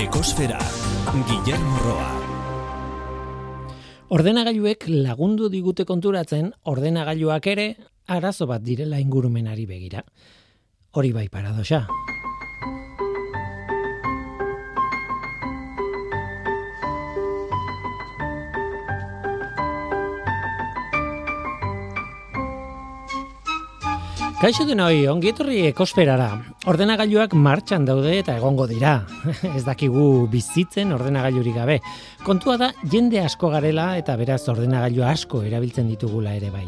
Ekosfera, Guillermo Roa. Ordenagailuek lagundu digute konturatzen ordenagailuak ere arazo bat direla ingurumenari begira. Hori bai paradoxa. Kaixo den hoi, ongietorri ekosferara. Ordenagailuak martxan daude eta egongo dira. Ez dakigu bizitzen ordenagailurik gabe. Kontua da, jende asko garela eta beraz ordenagailu asko erabiltzen ditugula ere bai.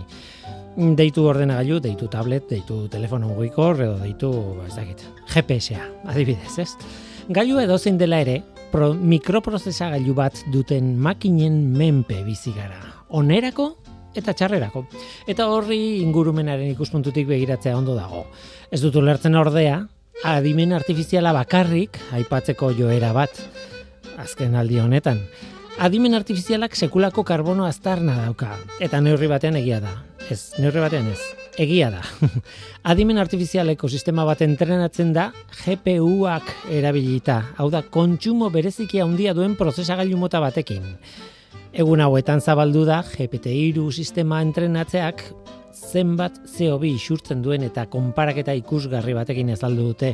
Deitu ordenagailu, deitu tablet, deitu telefono mugikor edo deitu, ba, ez dakit, GPS-a, adibidez, ez? Gailu edo zein dela ere, pro, mikroprozesagailu bat duten makinen menpe bizi gara. Onerako eta txarrerako. Eta horri ingurumenaren ikuspuntutik begiratzea ondo dago. Ez dut ulertzen ordea, adimen artifiziala bakarrik aipatzeko joera bat azken aldi honetan. Adimen artifizialak sekulako karbono aztarna dauka eta neurri batean egia da. Ez, neurri batean ez. Egia da. Adimen artifizial ekosistema bat entrenatzen da GPU-ak erabilita. Hau da, kontsumo bereziki handia duen prozesagailu mota batekin. Egun hauetan zabaldu da GPT-3 sistema entrenatzeak zenbat CO2 isurtzen duen eta konparaketa ikusgarri batekin ezaldu dute.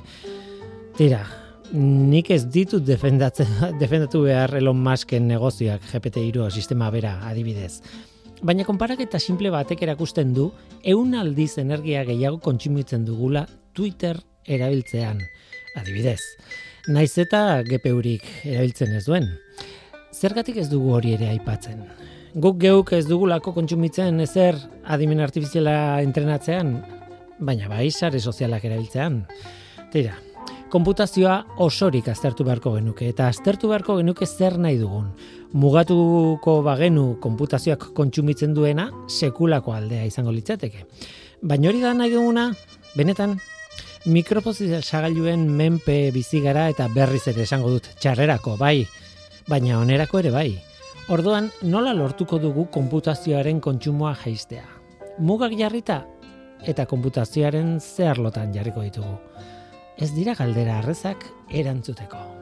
Tira, nik ez ditut defendatu behar Elon Musken negozioak GPT-3 sistema bera adibidez. Baina konparaketa simple batek erakusten du eun aldiz energia gehiago kontsumitzen dugula Twitter erabiltzean. Adibidez, naiz eta GPU-rik erabiltzen ez duen zergatik ez dugu hori ere aipatzen? Guk geuk ez dugulako kontsumitzen ezer adimen artifiziala entrenatzean, baina bai sare sozialak erabiltzean. Tira, konputazioa osorik aztertu beharko genuke, eta aztertu beharko genuke zer nahi dugun. Mugatuko bagenu konputazioak kontsumitzen duena, sekulako aldea izango litzateke. Baina hori da nahi duguna, benetan, mikropozizia sagailuen menpe bizigara eta berriz ere esango dut txarrerako, bai, baina onerako ere bai. Orduan, nola lortuko dugu konputazioaren kontsumoa jaistea? Mugak jarrita eta konputazioaren zeharlotan jarriko ditugu. Ez dira galdera arrezak erantzuteko.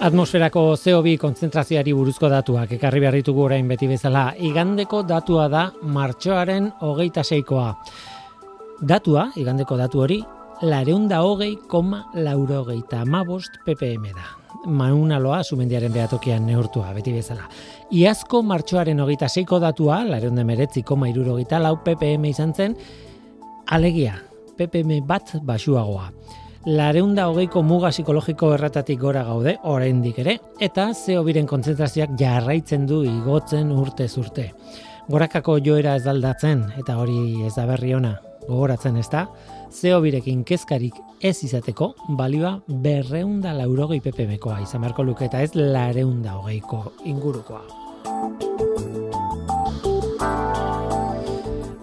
Atmosferako CO2 kontzentrazioari buruzko datuak ekarri behar ditugu orain beti bezala. Igandeko datua da martxoaren hogeita seikoa. Datua, igandeko datu hori, lareunda hogei koma laurogeita amabost ppm da. Maunaloa sumendiaren behatokian neurtua, beti bezala. Iazko martxoaren hogeita seiko datua, lareunda meretzi koma irurogeita lau ppm izan zen, alegia, ppm bat basuagoa lareunda hogeiko muga psikologiko erratatik gora gaude, oraindik ere, eta zeo biren kontzentrazioak jarraitzen du igotzen urte urte. Gorakako joera ez aldatzen, eta hori ez da berri ona, gogoratzen ez da, zeo birekin kezkarik ez izateko, balioa berreunda laurogei ppmkoa izan marko luke eta ez lareunda hogeiko ingurukoa.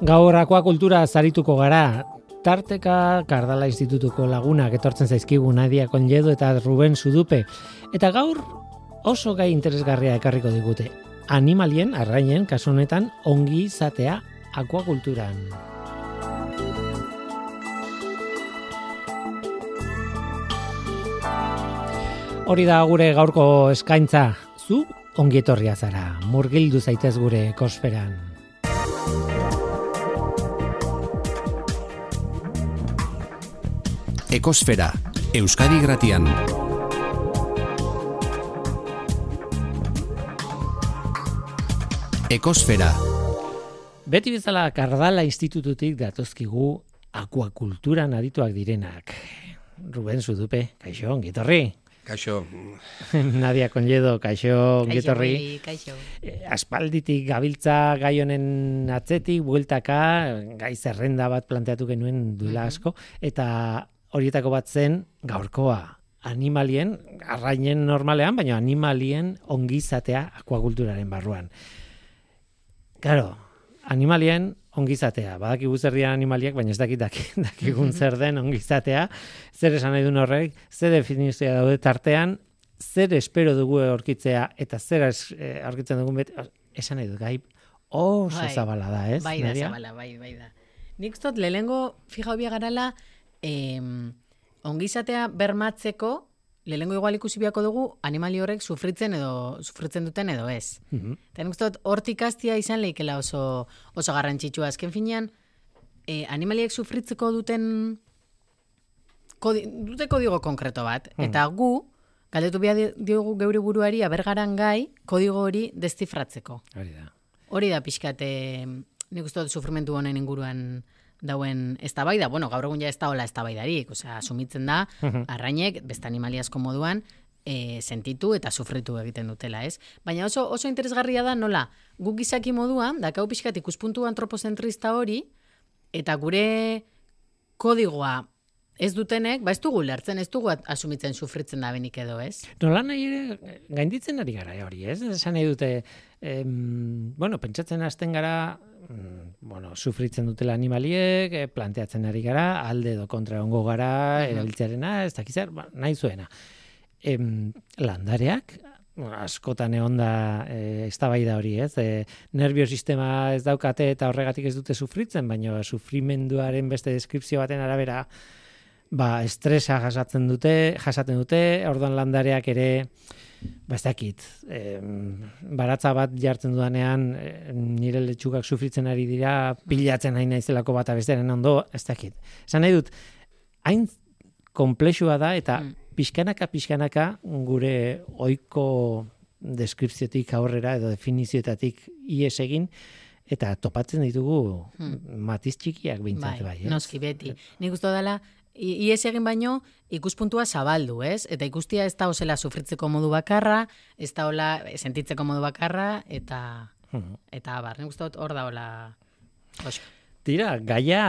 Gaurakoa kultura zarituko gara, tarteka Kardala Institutuko lagunak etortzen zaizkigu Nadia Konjedo eta Ruben Sudupe. Eta gaur oso gai interesgarria ekarriko digute. Animalien, arrainen, kasu honetan, ongi izatea akuakulturan. Hori da gure gaurko eskaintza, zu ongi etorria zara, murgildu zaitez gure kosferan. Ekosfera, Euskadi Gratian. Ekosfera. Beti bezala Kardala Institututik datozkigu akuakulturan adituak direnak. Ruben Sudupe, kaixo, gitorri. Kaixo. Nadia Conledo, kaixo, gitorri. Kaixo. Eh, aspalditik gabiltza gai honen atzetik, bueltaka, gai zerrenda bat planteatu genuen duela asko, eta horietako bat zen gaurkoa animalien, arrainen normalean, baina animalien ongizatea akuakulturaren barruan. Claro, animalien ongizatea. Badakigu zer diren animaliak, baina ez dakit daki- dakigun zer den ongizatea. Zer esan nahi duen horrek, zer definizioa daude tartean, zer espero dugu aurkitzea eta zer eh, aurkitzen dugun beti, esan nahi dut gai oso Bai. zabala da, ez? Bai da, Nerea? zabala, bai, bai da. Nik uste dut, lehenengo fija garala, em, ongizatea bermatzeko, lehenengo igual ikusi biako dugu, animali horrek sufritzen edo sufritzen duten edo ez. Nik uste dut, hortik hastia izan leikela oso, oso garrantzitsua. Azken finean, e, animaliek sufritzeko duten kodi, dute kodigo konkreto bat. Eta gu, galdetu behar diogu geure buruari, abergaran gai, kodigo hori deszifratzeko. Hori da. Hori da pixkate, nik uste dut sufrimentu honen inguruan dauen eztabaida, bueno, gaur egun ja ez da hola eztabaidarik, osea, asumitzen da, arrainek, beste animali asko moduan, e, sentitu eta sufritu egiten dutela, ez? Baina oso, oso interesgarria da nola, guk gizaki moduan, dakau pixkat ikuspuntu antropozentrista hori, eta gure kodigoa ez dutenek, ba ez dugu lertzen, ez dugu asumitzen sufritzen da benik edo, ez? Nola nahi ere gainditzen ari gara hori, ez? Esan nahi dute, em, bueno, pentsatzen hasten gara, bueno, sufritzen dutela animaliek, eh, planteatzen ari gara, alde edo kontra ongo gara, erabiltzearena, ez dakizar, ba, nahi zuena. Em, landareak, askotan egon da e, eztabaida hori, ez? E, nervio sistema ez daukate eta horregatik ez dute sufritzen, baina sufrimenduaren beste deskripzio baten arabera ba, estresa jasatzen dute, jasaten dute, orduan landareak ere ba ez dakit, em, baratza bat jartzen dudanean eh, nire letxukak sufritzen ari dira, pilatzen nahi naizelako bata bestearen ondo, ez dakit. Esan nahi dut, hain komplexua da eta Mm. pixkanaka pixkanaka gure ohiko deskripziotik aurrera edo definizioetatik ies egin eta topatzen ditugu matiz txikiak bintzat bai, ez? noski beti. Nik uste dela, ies egin baino ikuspuntua zabaldu, ez? Eta ikustia ez da osela sufritzeko modu bakarra, ez da hola sentitzeko modu bakarra, eta Mhm. eta abar, nik uste hor da hola Oska. Tira, gaia,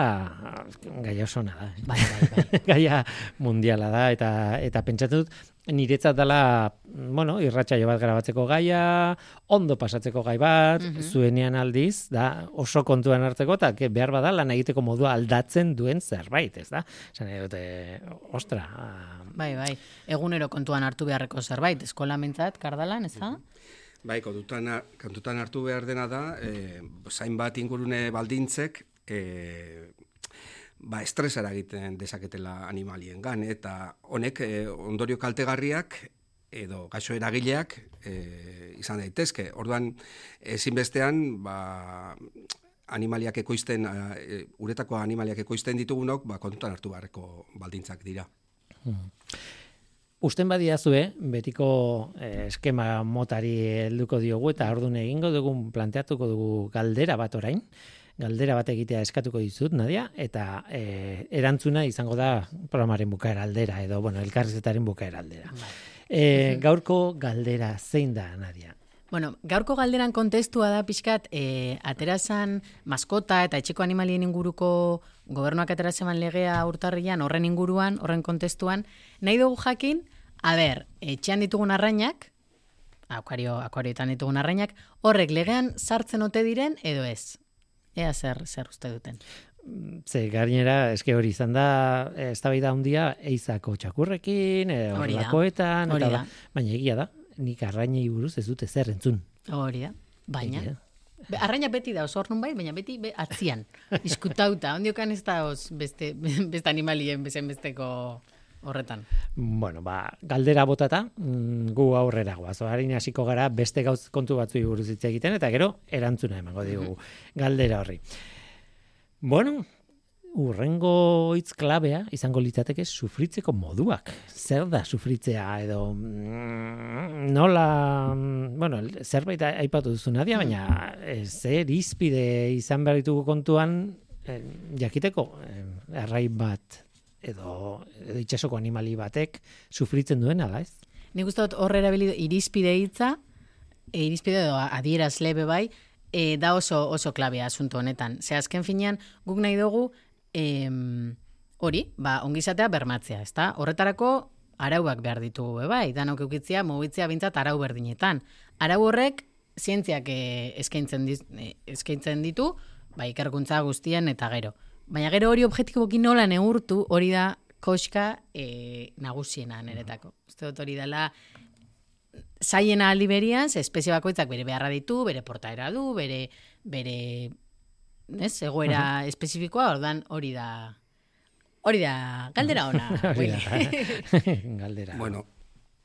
gaia oso da. eh? Bai, bai, bai. gaia mundiala da eta eta pentsatu dut niretzat dela, bueno, irratsaio bat grabatzeko gaia, ondo pasatzeko gai bat, zuenean aldiz, da oso kontuan hartzeko eta ke- behar bada lan egiteko modua aldatzen duen zerbait, ez da? Nahi dute, ostra, ah, Bai, bai. Egunero kontuan hartu beharreko zerbait, eskola mentzat, kardalan, ez da? Bai, kontutan, kontutan hartu behar dena da, e, zainbat ingurune baldintzek, e, ba, estresara egiten dezaketela animaliengan eta honek e, ondorio kaltegarriak edo gaixo eragileak e, izan daitezke. Orduan, ezinbestean, ba, animaliak ekoizten, e, uretako animaliak ekoizten ditugunok, ba, kontutan hartu beharreko baldintzak dira. Usten badiazue, betiko eskema motari helduko diogu eta ordun egingo dugun planteatuko dugu galdera bat orain. Galdera bat egitea eskatuko dizut, Nadia, eta eh, erantzuna izango da programaren bukaera aldera, edo, bueno, elkarrizetaren bukaera aldera. Eh, gaurko galdera zein da, Nadia? Bueno, gaurko galderan kontestua da pixkat, e, aterazan maskota eta etxeko animalien inguruko gobernuak aterazeman legea urtarrian horren inguruan, horren kontestuan, nahi dugu jakin, a ber, etxean ditugun arrainak, akuario, akuarioetan ditugun arrainak, horrek legean sartzen ote diren edo ez? Ea zer, zer uste duten. Ze gainera, eske hori izan da, ez da handia, eizako txakurrekin, e, horrelakoetan, eta da. baina egia da, nik arrainei buruz ez dute zer entzun. Hori da, baina. Egia. Arraina beti da, oso bai, baina beti be, atzian. Diskutauta, ondiokan ez da os beste, beste animalien bezen besteko horretan. Bueno, ba, galdera botata, mm, gu aurrera goaz. Harin hasiko gara beste gauz kontu batzuei buruz hitz egiten eta gero erantzuna emango digu galdera horri. Bueno, urrengo hitz klabea izango litzateke sufritzeko moduak. Zer da sufritzea edo mm, nola, mm, bueno, zerbait aipatu duzu nadia, baina eh, zer izpide izan behar ditugu kontuan eh, jakiteko eh, arrai bat edo, edo itxasoko animali batek sufritzen duen ala, ez? Nik uste dut hor erabili irizpide hitza, e, irizpide edo adieraz lebe bai, e, da oso oso klabea asunto honetan. Ze azken finean guk nahi dugu em, hori, ba, ongizatea bermatzea, ezta? Horretarako arauak behar ditugu be bai, danok eukitzia, mugitzea bintzat arau berdinetan. Arau horrek zientziak e, eskaintzen, diz, e, eskaintzen ditu, ba, ikerkuntza guztien eta gero. Baina gero hori objektiboki nola neurtu hori da koska e, nagusiena niretako. Uste dut hori dela zaiena aldi berian, ze espezie bakoitzak bere beharra ditu, bere portaera du, bere, bere ez, egoera espezifikoa, ordan hori da hori da, galdera ona. Hori da, galdera. Bueno,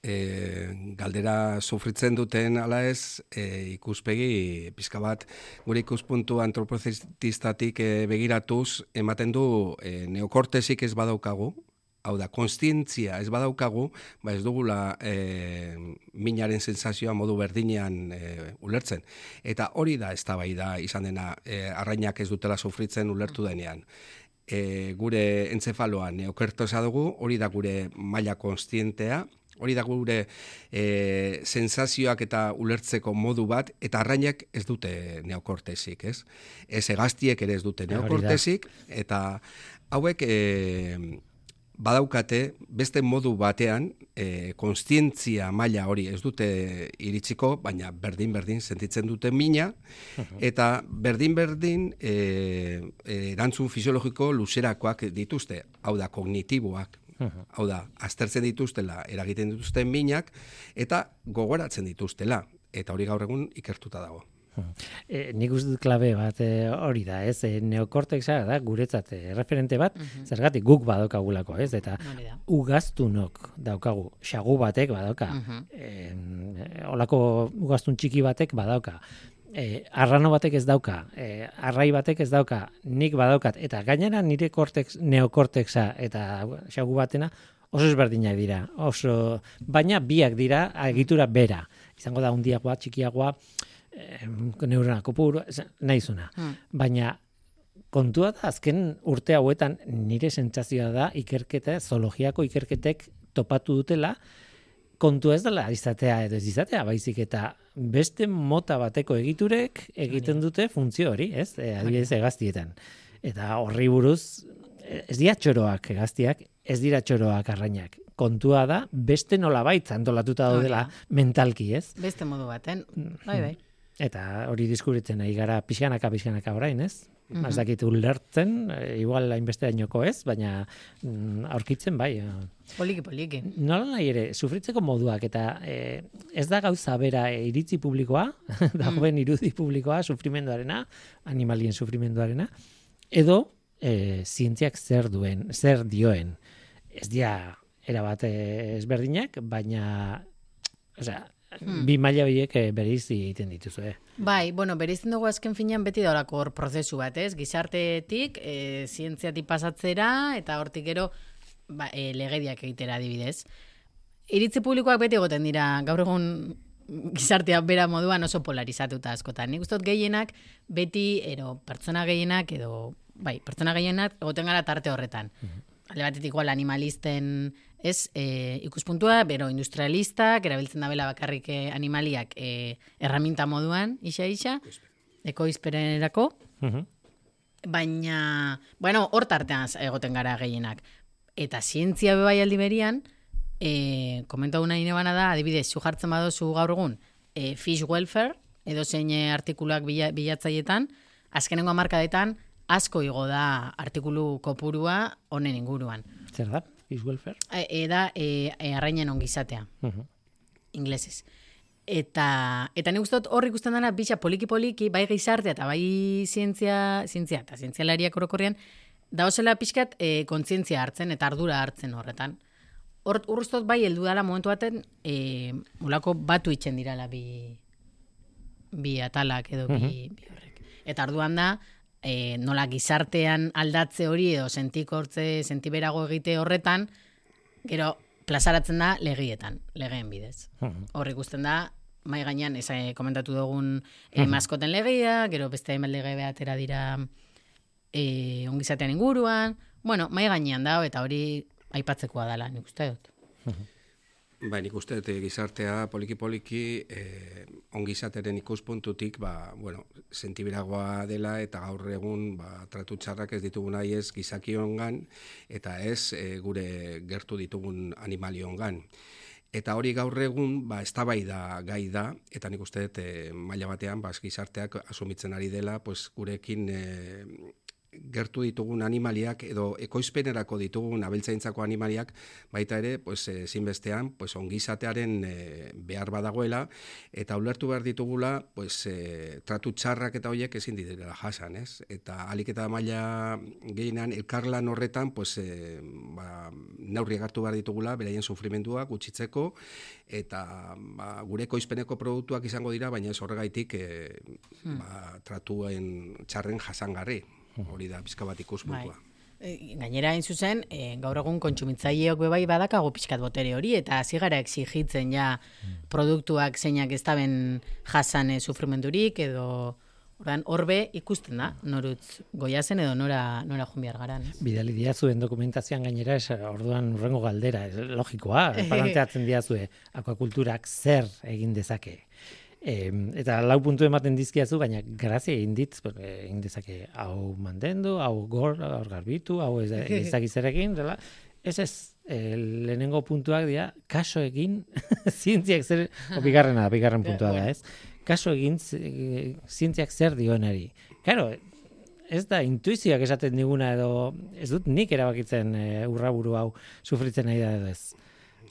e, galdera sufritzen duten ala ez e, ikuspegi pizka bat gure ikuspuntu antropozitistatik e, begiratuz ematen du e, neokortesik ez badaukagu, hau da, konstientzia ez badaukagu, ba ez dugula e, minaren sensazioa modu berdinean e, ulertzen. Eta hori da ez da izan dena e, arrainak ez dutela sufritzen ulertu denean. E, gure entzefaloan neokertosa dugu, hori da gure maila konstientea, hori da gure e, sensazioak eta ulertzeko modu bat, eta arrainak ez dute neokortesik, ez? Ez egaztiek ere ez dute neokortesik, eta hauek e, badaukate beste modu batean e, konstientzia maila hori ez dute iritsiko, baina berdin-berdin sentitzen dute mina, eta berdin-berdin e, e, erantzun fisiologiko luzerakoak dituzte, hau da kognitiboak, hau da, aztertzen dituztela, eragiten dituzten minak, eta gogoratzen dituztela, eta hori gaur egun ikertuta dago. E, nik uste dut klabe bat e, hori da, ez? E, neokortexa da guretzat e, referente bat, zergatik guk badokagulako, ez? Eta ugaztunok daukagu, xagu batek badauka, Mhm. e, olako ugaztun txiki batek badauka, e, arrano batek ez dauka, e, arrai batek ez dauka, nik badaukat, eta gainera nire kortex, neokortexa eta xagu batena oso ezberdinak dira, oso, baina biak dira egitura bera, izango da hundiagoa, txikiagoa, eh, neurona kopuru, nahizuna. Hmm. Baina kontua da azken urte hauetan nire sentsazioa da ikerketa, zoologiako ikerketek topatu dutela, kontua ez dela izatea edo ez izatea, baizik eta beste mota bateko egiturek egiten dute funtzio hori, ez? E, adibidez egaztietan. Eta horri buruz, ez dira txoroak egaztiak, ez dira txoroak arrainak. Kontua da, beste nolabait antolatuta daudela da. mentalki, ez? Beste modu baten. Bai, bai. Eta hori diskuritzen nahi gara pixkanaka pixkanaka orain, ez? Mm Ez dakit ulertzen, e, igual hainbeste dainoko ez, baina mm, aurkitzen bai. eh. Poliki, poliki. Nola nahi ere, sufritzeko moduak eta e, ez da gauza bera e, iritzi publikoa, dagoen irudi publikoa, sufrimenduarena, animalien sufrimenduarena, edo e, zientziak zer duen, zer dioen. Ez dia erabat eh, ezberdinak, baina osea, bi maila horiek eh, bereizi egiten dituzue. Bai, bueno, bereizten dugu azken finean beti daurako hor prozesu bat, ez? Gizartetik, e, zientziatik pasatzera, eta hortik gero ba, e, legediak egitera adibidez. Iritzi publikoak beti egoten dira, gaur egun gizartea bera moduan oso polarizatuta askotan. Nik uste dut gehienak beti, ero, pertsona gehienak, edo, bai, pertsona gehienak egoten gara tarte horretan. Alde batetik igual animalisten ez, e, ikuspuntua, bero industrialistak, erabiltzen da bela bakarrik eh, animaliak e, erraminta moduan, isa isa, ekoizperenerako, Mhm. baina, bueno, hor tartean egoten gara gehienak. Eta zientzia bebai aldi berian, e, komentau nahi nebana da, adibidez, zu jartzen badozu gaur egun, e, fish welfare, edo zein artikuluak bila, bilatzaietan, azkenengo amarkadetan, asko igo da artikulu kopurua honen inguruan. Zer da? Fish welfare? E, da, e, e, arrainen ongizatea Mhm. inglesez. Eta, eta nik uste hor ikusten dena bitxa poliki-poliki, bai gizartea eta bai zientzia, zientzia eta zientzialariak orokorrean, dauzela pixkat e, kontzientzia hartzen eta ardura hartzen horretan. Hor, dut bai heldu dela momentu baten, e, mulako batu itzen dirala bi, bi atalak edo bi, bi horrek. Eta arduan da, e, nola gizartean aldatze hori edo sentikortze, sentiberago egite horretan, gero plazaratzen da legietan, legeen bidez. Hor ikusten da, mai gainean, ez eh, komentatu dugun eh, maskoten legeia, gero beste hainbat lege atera dira eh, ongizatean inguruan, bueno, mai gainean da, eta hori aipatzekoa dela, nik uste dut. Bai, nik uste dut eh, gizartea poliki-poliki eh, ongizateren ikuspuntutik, ba, bueno, sentiberagoa dela eta gaur egun ba, tratu txarrak ez ditugu nahi ez gizakiongan eta ez eh, gure gertu ditugun animaliongan. Eta hori gaur egun, ba, eztabaida gai da, eta nik uste dut, e, maila batean, ba, gizarteak asumitzen ari dela, pues, gurekin e, gertu ditugun animaliak edo ekoizpenerako ditugun abeltzaintzako animaliak baita ere pues ezinbestean pues ongizatearen e, behar badagoela eta ulertu behar ditugula pues e, tratu txarrak eta hoiek ezin direla jasan, ez? Eta alik eta maila gehienan elkarlan horretan pues e, ba, neurri hartu behar ditugula beraien sufrimenduak gutxitzeko eta ba, gure ekoizpeneko produktuak izango dira baina ez horregaitik e, hmm. ba, tratuen txarren jasangarri hori da pizka bat ikuspuntua. Bai. E, gainera hain zuzen, e, gaur egun kontsumitzaileok bebai badakago pixkat botere hori, eta hasi gara exigitzen ja produktuak zeinak ez daben jasan e, sufrimendurik, edo Ordan horbe ikusten da, norutz goiazen edo nora, nora jumbiar garan. Bidali diazuen dokumentazioan gainera, es, orduan urrengo galdera, es, logikoa, paranteatzen diazue, akuakulturak zer egin dezake. E, eta lau puntu ematen dizkiazu, baina grazia egin dit, egin dezake hau mantendu, hau gor, hau garbitu, hau ez, ezakizerekin, dela. Ez ez, e, lehenengo puntuak dira, kaso egin, zientziak zer, o bigarrena, bigarren puntua da, ez? Kaso egin, zientziak zer dionari. Claro, ez da intuizioak esaten diguna edo, ez dut nik erabakitzen e, urraburu hau sufritzen nahi da edo ez.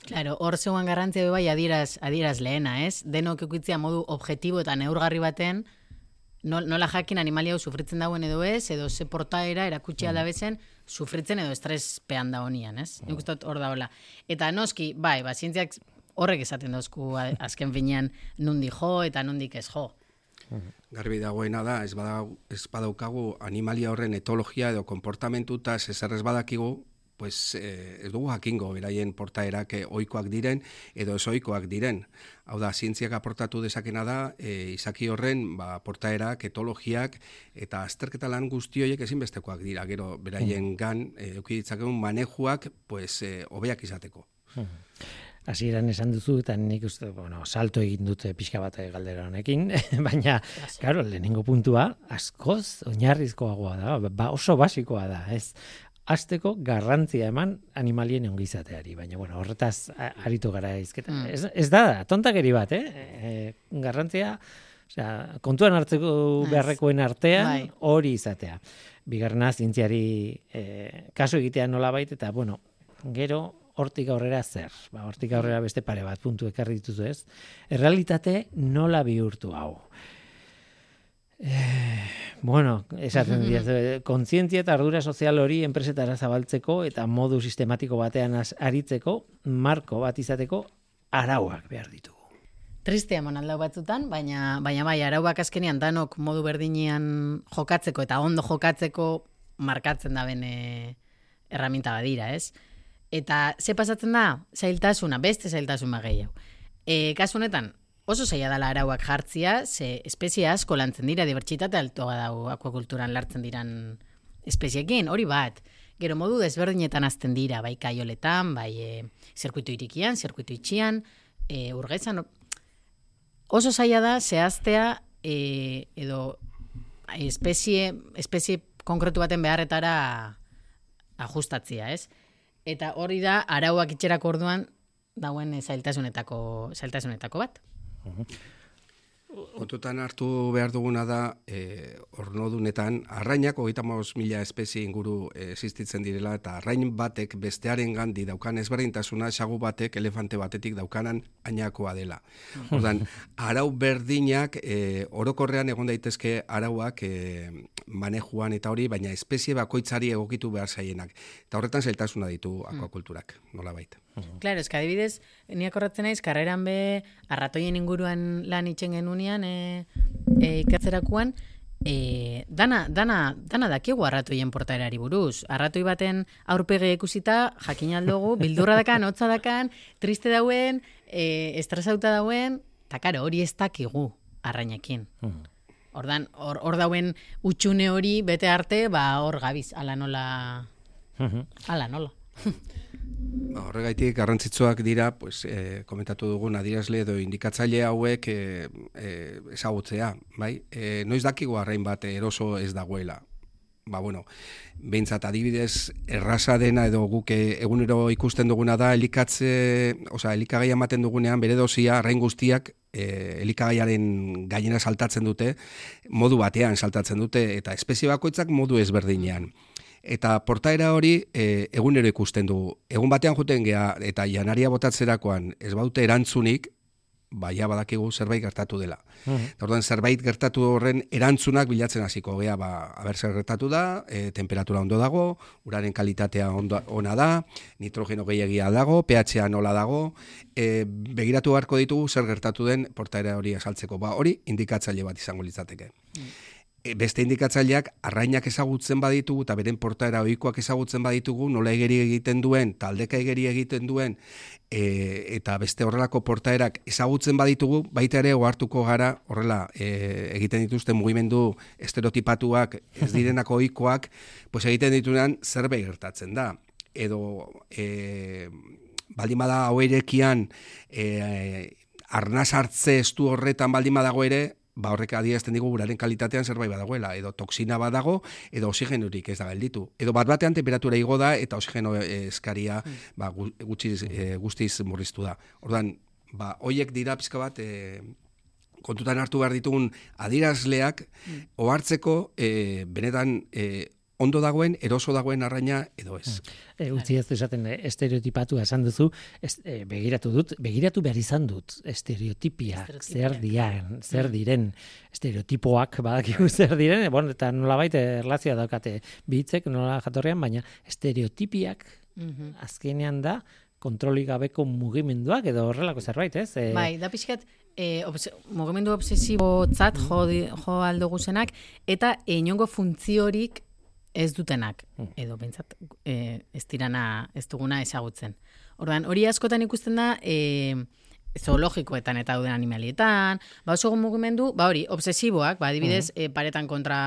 Claro, hor zeuan garrantzia bai adieraz, adieraz lehena, ez? Denok ekuitzia modu objektibo eta neurgarri baten, nola jakin animalia hau sufritzen dauen edo ez, edo ze portaera erakutsi mm. bezen, sufritzen edo estrespean da honian, ez? Mm. Nik hor da hola. Eta noski, bai, ba, zientziak horrek esaten dauzku azken finean nundi jo eta nundik ez jo. Mm. Garbi dagoena da, ez, badau, ez badaukagu animalia horren etologia edo komportamentuta ez ez badakigu, pues, eh, ez dugu jakingo beraien portaerak eh, oikoak diren edo ez oikoak diren. Hau da, zientziak aportatu dezakena da, eh, izaki horren ba, portaerak, etologiak eta azterketa lan guztioiek ezinbestekoak dira. Gero, beraien gan, eh, eukiditzakeun manejuak, pues, eh, obeak izateko. Hasi eran esan duzu, eta nik uste, bueno, salto egin dute pixka bat galdera honekin, baina, claro, lehenengo puntua, askoz, oinarrizkoagoa da, ba, oso basikoa da, ez? Azteko garrantzia eman animalien ongizateari, baina bueno, horretaz aritu gara izketa. Mm. Ez, ez da, tontakeri bat, eh? E, garrantzia, osea, kontuan hartzeko beharrekoen artean bai. hori izatea. Bigarrena zientziari e, kaso egitea nola bait, eta bueno, gero hortik aurrera zer. Ba, hortik aurrera beste pare bat puntu ekarri dituzu ez. Errealitate nola bihurtu hau. Eh, bueno, esaten dira, kontzientzia eta ardura sozial hori enpresetara zabaltzeko eta modu sistematiko batean aritzeko, marko bat izateko, arauak behar ditugu. Tristea mon aldau batzutan, baina, baina bai, arauak azkenian danok modu berdinean jokatzeko eta ondo jokatzeko markatzen da bene erraminta badira, ez? Eta ze pasatzen da? Zailtasuna, beste zailtasuna gehiago. E, kasu honetan, oso zaila dela arauak jartzia, ze espezie asko lantzen dira, dibertsitate altoa dau akuakulturan lartzen diran espeziekin, hori bat. Gero modu desberdinetan azten dira, bai kaioletan, bai e, zirkuitu irikian, zirkuitu itxian, e, urgetzan. Oso zaila da, zehaztea, e, edo espezie, espezie konkretu baten beharretara ajustatzia, ez? Eta hori da, arauak itxerako orduan, dauen zailtasunetako, zailtasunetako bat. Kontutan hartu behar duguna da, e, ornodunetan, arrainak hogeita mila espezie inguru existitzen direla, eta arrain batek bestearen gandi daukan ezberdintasuna, xagu batek elefante batetik daukanan ainakoa dela. Ordan, arau berdinak, e, orokorrean egon daitezke arauak e, manejuan eta hori, baina espezie bakoitzari egokitu behar zaienak. Eta horretan zailtasuna ditu akuakulturak, nola baita. Claro, es que adibidez, ni akorratzen naiz karreran be arratoien inguruan lan itzen genunean eh e, ikatzerakoan e, dana, dana, dana dakigu arratoien portaerari buruz. Arratoi baten aurpege ikusita jakin aldugu, bildurra dakan, hotza dakan, triste dauen, e, estresauta dauen, eta karo, hori ez dakigu arrainekin. Ordan, hor, hor dauen utxune hori bete arte, ba hor gabiz, ala nola, ala nola. Ba, horregaitik garrantzitsuak dira, pues, e, komentatu dugun adierazle edo indikatzaile hauek e, e, ezagutzea, bai? E, noiz dakigu arrain bat eroso ez dagoela. ba, bueno, behintzat adibidez, erraza dena edo guk egunero ikusten duguna da, elikatze, oza, elikagaia ematen dugunean, bere dozia, arrain guztiak, e, elikagaiaren gainera saltatzen dute, modu batean saltatzen dute, eta espezie bakoitzak modu ezberdinean. Eta portaera hori e, egunero ikusten du. Egun batean juten gea eta janaria botatzerakoan ez baute erantzunik, baia badakigu zerbait gertatu dela. Mm Orduan zerbait gertatu horren erantzunak bilatzen hasiko gea, ba aber zer gertatu da, e, temperatura ondo dago, uraren kalitatea ondo, ona da, nitrogeno gehiagia dago, pH-a nola dago, e, begiratu beharko ditugu zer gertatu den portaera hori asaltzeko. Ba, hori indikatzaile bat izango litzateke. Mm E, beste indikatzaileak arrainak ezagutzen baditugu eta beren portaera ohikoak ezagutzen baditugu, nola egeri egiten duen, taldeka egeri egiten duen e, eta beste horrelako portaerak ezagutzen baditugu, baita ere ohartuko gara horrela e, egiten dituzten mugimendu estereotipatuak ez direnako ohikoak, pues egiten dituenan zerbait gertatzen da. Edo e, baldin bada hauerekian e, arnaz hartze estu horretan baldin badago ere, ba horrek adierazten digu guraren kalitatean zerbait badagoela, edo toksina badago, edo oxigenurik ez da gelditu. Edo bat batean temperatura igo da eta oxigeno eh, eskaria hmm. ba, gutxi, e, guztiz murriztu da. Ordan ba, hoiek dira pizka bat, e, kontutan hartu behar ditugun adirazleak, mm. ohartzeko e, benetan e, ondo dagoen, eroso dagoen arraina edo ez. E, utzi ez esaten eh, estereotipatu esan duzu, ez, e, begiratu dut, begiratu behar izan dut estereotipia, zer dian, zer mm. diren estereotipoak badakigu zer diren, bueno, eta nola baita erlazioa daukate bitzek, nola jatorrean, baina estereotipiak mhm. azkenean da, kontrolik gabeko mugimenduak edo horrelako zerbait, ez? E... Bai, da pixkat, e, obs mugimendu obsesibo tzat jo, jo aldo guzenak, eta inongo funtziorik ez dutenak, hmm. edo bentsat e, ez dirana ez duguna ezagutzen. Ordan hori askotan ikusten da, e, zoologikoetan eta dauden animalietan, ba oso mugimendu, ba hori, obsesiboak, ba adibidez, hmm. e, paretan kontra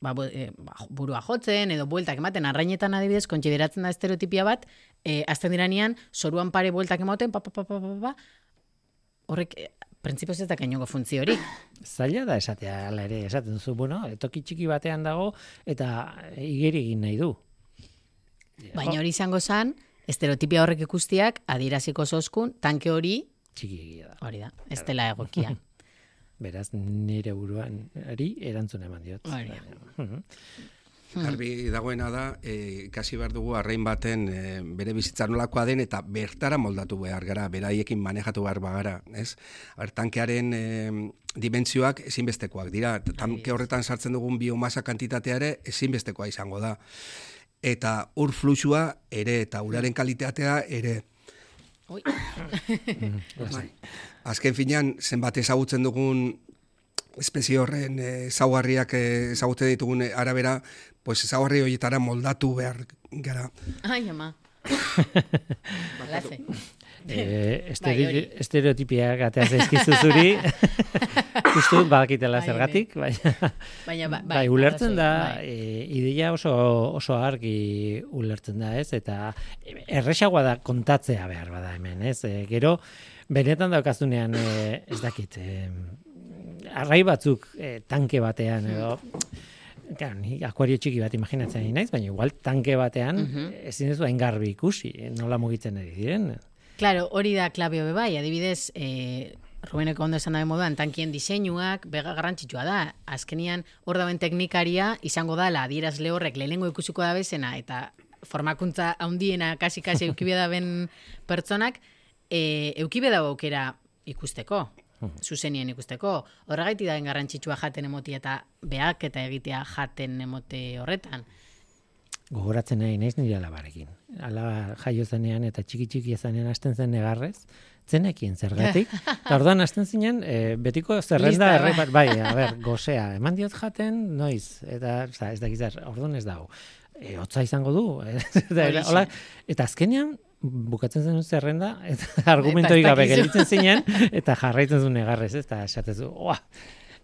ba, e, ba, burua jotzen, edo bueltak ematen, arrainetan adibidez, kontsideratzen da estereotipia bat, e, azten diranean, zoruan pare bueltak ematen, pa, pa, pa, pa, pa, pa, horrek Printzipioz ez da kainoko funtzio hori. Zaila da esatea, ala ere, esaten duzu, bueno, etoki txiki batean dago, eta igeri egin nahi du. Baina hori izango zan, estereotipia horrek ikustiak, adiraziko zoskun, tanke hori, txiki egia da. Hori da, ez dela egokia. Beraz, nire buruan, ari, erantzun eman diot. Hori da. Hmm. Garbi dagoena da, e, ikasi behar dugu arrain baten e, bere bizitza nolakoa den eta bertara moldatu behar gara, beraiekin manejatu behar bagara, ez? Aber, tankearen e, dimentsioak ezinbestekoak dira, tanke horretan sartzen dugun biomasa kantitatea ere ezinbestekoa izango da. Eta ur fluxua ere eta uraren kalitatea ere. Oi. Bai. Azken finean, zenbat ezagutzen dugun espezie horren ezaugarriak ezagutzen ditugun arabera, pues ezaugarri horietara moldatu behar gara. Ai, ama. eh, bai, estereotipia gatea zaizkizu zuri. Justu badakitela bai, zergatik, bai. baina bai, bai, ulertzen da bai. e, ideia oso oso argi ulertzen da, ez? Eta erresagoa da kontatzea behar bada hemen, ez? E, gero benetan daukazunean e, ez dakit, e, arrai batzuk e, tanke batean edo Claro, ni akuario txiki bat imaginatzen nahi naiz, baina igual tanke batean uh -huh. ezin ez hain garbi ikusi, eh, nola mugitzen ari diren. Claro, hori da klabio be bai, adibidez, eh Rubeneko ondo esan dabe moduan, tankien diseinuak bega garrantzitsua da. Azkenian, hor dauen teknikaria izango da, la adieraz lehorrek lehenengo ikusiko da bezena, eta formakuntza handiena kasi-kasi eukibia da ben pertsonak, e, eukibia da aukera ikusteko zuzenien ikusteko. Horregaiti da garrantzitsua jaten emoti eta beak eta egitea jaten emote horretan. Gogoratzen nahi naiz nire alabarekin. Alaba jaio zenean eta txiki txiki zenean hasten zen negarrez, zenekien zergatik. Eta orduan hasten zinen, e, betiko zerrenda erre bai, a ber, gozea, eman diot jaten, noiz, eta za, ez da gizar, orduan ez dago. E, otza izango du. eta, hola, eta azkenean, bukatzen zen zerrenda eta argumentoi gabe gelditzen zinen eta jarraitzen zuen negarrez, eta esatezu, oa,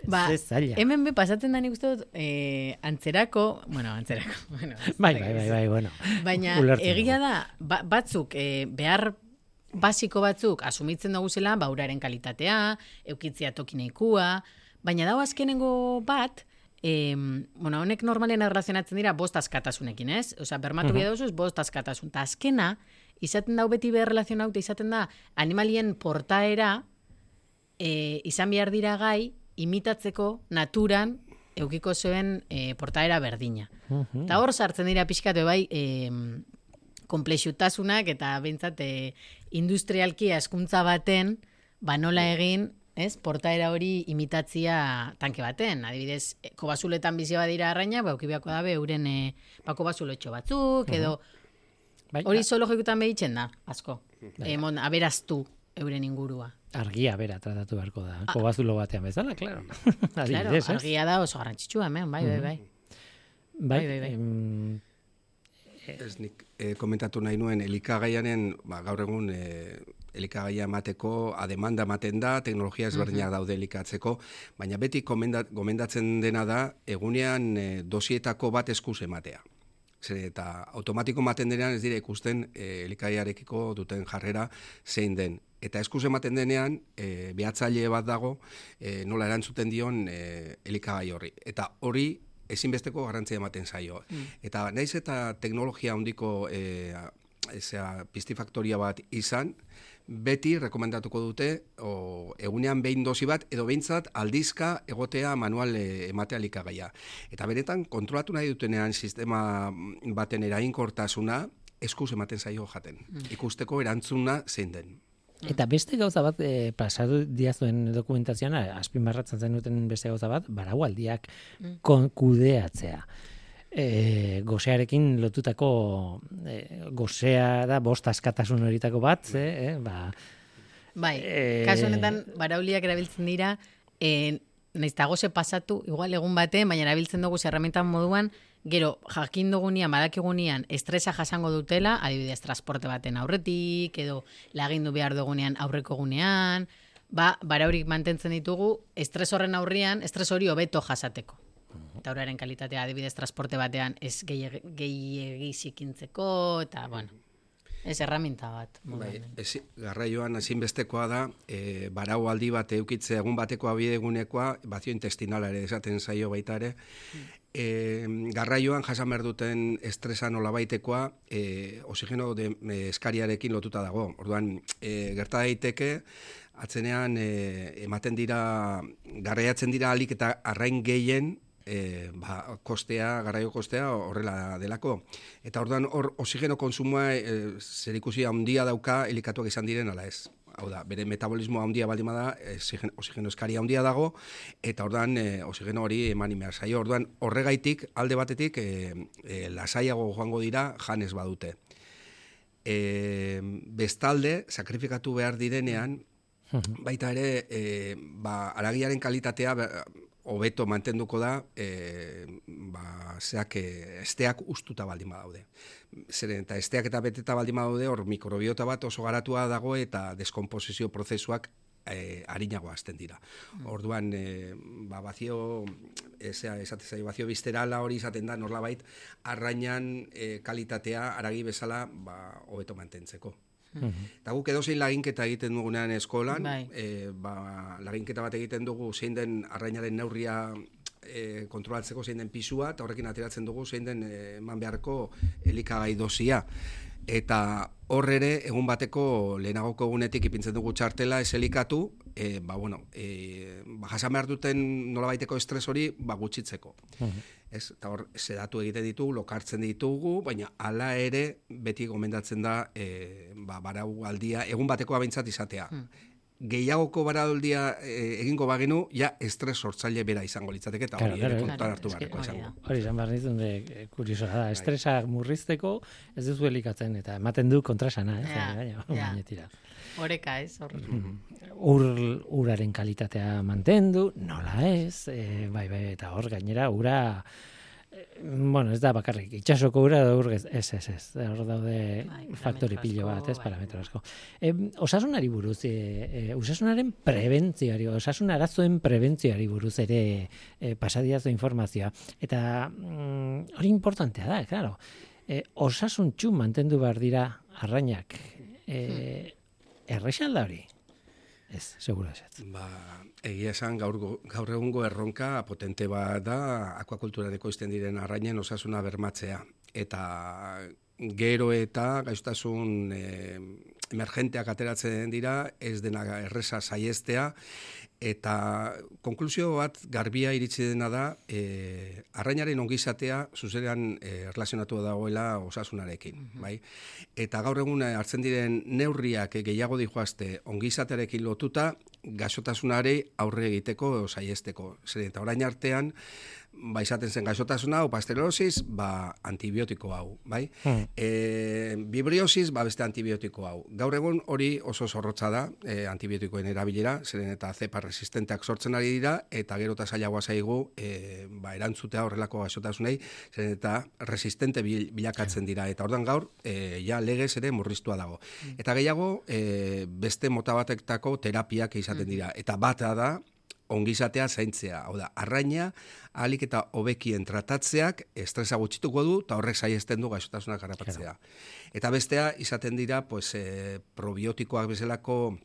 Ba, hemen be pasatzen da nik uste dut eh, antzerako, bueno, antzerako. Bueno, bai, bai, bai, bai, bueno. Baina egia da, ba, batzuk, eh, behar basiko batzuk asumitzen dugu zela, bauraren kalitatea, eukitzia tokineikua, baina dago azkenengo bat, E, bueno, honek normalen erlazionatzen dira bost askatasunekin, ez? Osea, bermatu uh -huh. bost askatasun. Ta azkena, izaten dau beti behar relazionauta, izaten da animalien portaera e, izan behar dira gai imitatzeko naturan eukiko zuen e, portaera berdina. Eta hor sartzen dira pixkatu bai e, komplexutasunak eta bintzat e, industrialki askuntza baten ba nola egin ez, portaera hori imitatzia tanke baten. Adibidez, e, kobazuletan bizi badira arraina, ba, ukibiako dabe, euren e, ba, kobazuletxo batzuk, edo Bai, hori a- zoologikoetan behitzen da, asko. E, mon, aberaztu euren ingurua. argia bera tratatu beharko da. Kobazulo batean bezala, claro. Claro, ez? argia da oso garrantzitsua, hemen, bai, bai, bai. Bai, bai, bai, bai. em, Ez nik e, komentatu nahi nuen elikagaianen, ba, gaur egun e, elikagaia emateko, ademanda ematen da, teknologia ezberdinak daude elikatzeko, baina beti komendat, gomendatzen dena da, egunean e, dosietako bat eskuz ematea. Zer, eta automatiko ematen denean ez dira ikusten e, elikagaiarekiko duten jarrera zein den. Eta eskuz ematen denean, e, behatzaile bat dago, e, nola erantzuten dion e, elikagai horri. Eta hori ezinbesteko garrantzia ematen zaio. Eta naiz eta teknologia handiko e, ezea, pistifaktoria bat izan, beti rekomendatuko dute o, egunean behin dosi bat edo behintzat aldizka egotea manual e, ematea likagaia. Eta beretan kontrolatu nahi dutenean sistema baten erainkortasuna eskuz ematen zaio jaten. Ikusteko erantzuna zein den. Eta beste gauza bat, e, pasatu diazuen dokumentazioan, azpimarratzen zenuten beste gauza bat, baraualdiak kon, kudeatzea. E, gosearekin lotutako, e, gosea da bost askatasun horitako bat, ze, e, ba, Bai, Eh, kasu honetan barauliak erabiltzen dira, e, naiz eta goze pasatu, igual egun batean, baina erabiltzen dugu zerramentan moduan, gero jakin dugunean, badakigunean, estresa jasango dutela, adibidez, transporte baten aurretik, edo lagindu behar dugunean aurreko egunean, ba, baraurik mantentzen ditugu, estres horren aurrian, estres hori hobeto jasateko. Eta horaren kalitatea adibidez transporte batean ez gehiegi zikintzeko, eta bueno, ez erraminta bat. Bai, ez, garraioan ezinbestekoa da, e, barau aldi bat eukitzea egun bateko abidegunekoa, bazio intestinala ere esaten zaio baita ere, e, garraioan jasan behar duten estresa nolabaitekoa e, oxigeno de, e, eskariarekin lotuta dago. Orduan, e, gerta daiteke, atzenean e, ematen dira, garraiatzen dira alik eta arrain gehien e, ba, kostea, garraio kostea horrela delako. Eta orduan hor oxigeno konsumoa e, zer ikusi handia dauka elikatuak izan diren ala ez. Hau da, bere metabolismo handia baldin bada, oxigen- oxigeno eskaria handia dago, eta orduan e, oxigeno hori eman behar zaio. Orduan horregaitik, alde batetik, e, e, lasaiago joango dira janez badute. E, bestalde, sakrifikatu behar direnean, baita ere, e, ba, aragiaren kalitatea be- hobeto mantenduko da, e, ba, zeak, e, esteak ustuta baldin badaude. Zeren, eta esteak eta beteta baldin badaude, hor mikrobiota bat oso garatua dago eta deskomposizio prozesuak e, harinago hasten dira. Orduan, e, ba, bazio, ezea, esate zaio, bazio bizterala hori izaten da, norlabait, arrainan e, kalitatea aragi bezala ba, hobeto mantentzeko. Eta guk edozein laginketa egiten dugunean eskolan, Bai. e, ba, laginketa bat egiten dugu zein den arrainaren neurria e, kontrolatzeko zein den pisua, eta horrekin ateratzen dugu zein den e, eman beharko elikagai dosia. Eta hor ere, egun bateko lehenagoko egunetik ipintzen dugu txartela ez elikatu, e, ba, bueno, e, ba, jasan behar duten nolabaiteko estres hori ba, gutxitzeko. Ez, eta hor, sedatu egiten ditugu, lokartzen ditugu, baina hala ere beti gomendatzen da e, ba, barau aldia, egun bateko abintzat izatea. Gehiagoko baraldia e, egingo bagenu, ja estres sortzaile bera izango litzateke, eta Claro, hori ere claro, kontuan claro, hartu beharreko hori izango. Hori izan behar nizun, de, kuriosoa da, estresa murrizteko ez duzu elikatzen, eta ematen du kontrasana, ez? Ja, Baina, ja. Gainetira. Oreka, ez? Hor. Ur, uraren kalitatea mantendu, nola ez, e, bai, bai, eta hor gainera ura, e, bueno, ez da bakarrik, itxasoko ura da ur, ez, ez, ez, hor daude Bai, faktori pilo bat, ez, bai. parametro asko. E, osasunari buruz, e, e, osasunaren prebentzioari, osasun arazoen prebentzioari buruz ere e, pasadiazo informazioa. Eta mm, hori importantea da, claro. E, osasuntxu mantendu behar dira arrainak. E, Errexan da hori. Ez, segura ez. Ba, egia esan gaur, gaur egungo erronka potente bat da akuakulturan ekoizten diren arrainen osasuna bermatzea. Eta gero eta gaiztasun e, emergenteak ateratzen dira, ez dena erresa saiestea, eta konklusio bat garbia iritsi dena da, e, arrainaren ongizatea zuzerean e, erlazionatu dagoela osasunarekin. Mhm. bai? Eta gaur egun hartzen diren neurriak gehiago dihoazte ongizatearekin lotuta, gasotasunare aurre egiteko saiesteko. Zer, eta orain artean, ba izaten zen gaixotasuna o pasterosis, ba antibiotiko hau, bai? Hmm. E, bibriosis, ba beste antibiotiko hau. Gaur egun hori oso zorrotza da, e, antibiotikoen erabilera, zeren eta zepa resistenteak sortzen ari dira eta gero ta saiagoa zaigu, e, ba erantzutea horrelako gaixotasunei, zeren eta resistente bilakatzen dira eta ordan gaur e, ja legez ere murriztua dago. Hmm. Eta gehiago, e, beste mota batektako terapiak izaten hmm. dira eta bata da ongizatea zaintzea. Hau da, arraina, alik eta hobekien tratatzeak estresa gutxituko du, eta horrek saiesten du gaixotasunak garrapatzea. Eta bestea, izaten dira, pues, e, probiotikoak bezalako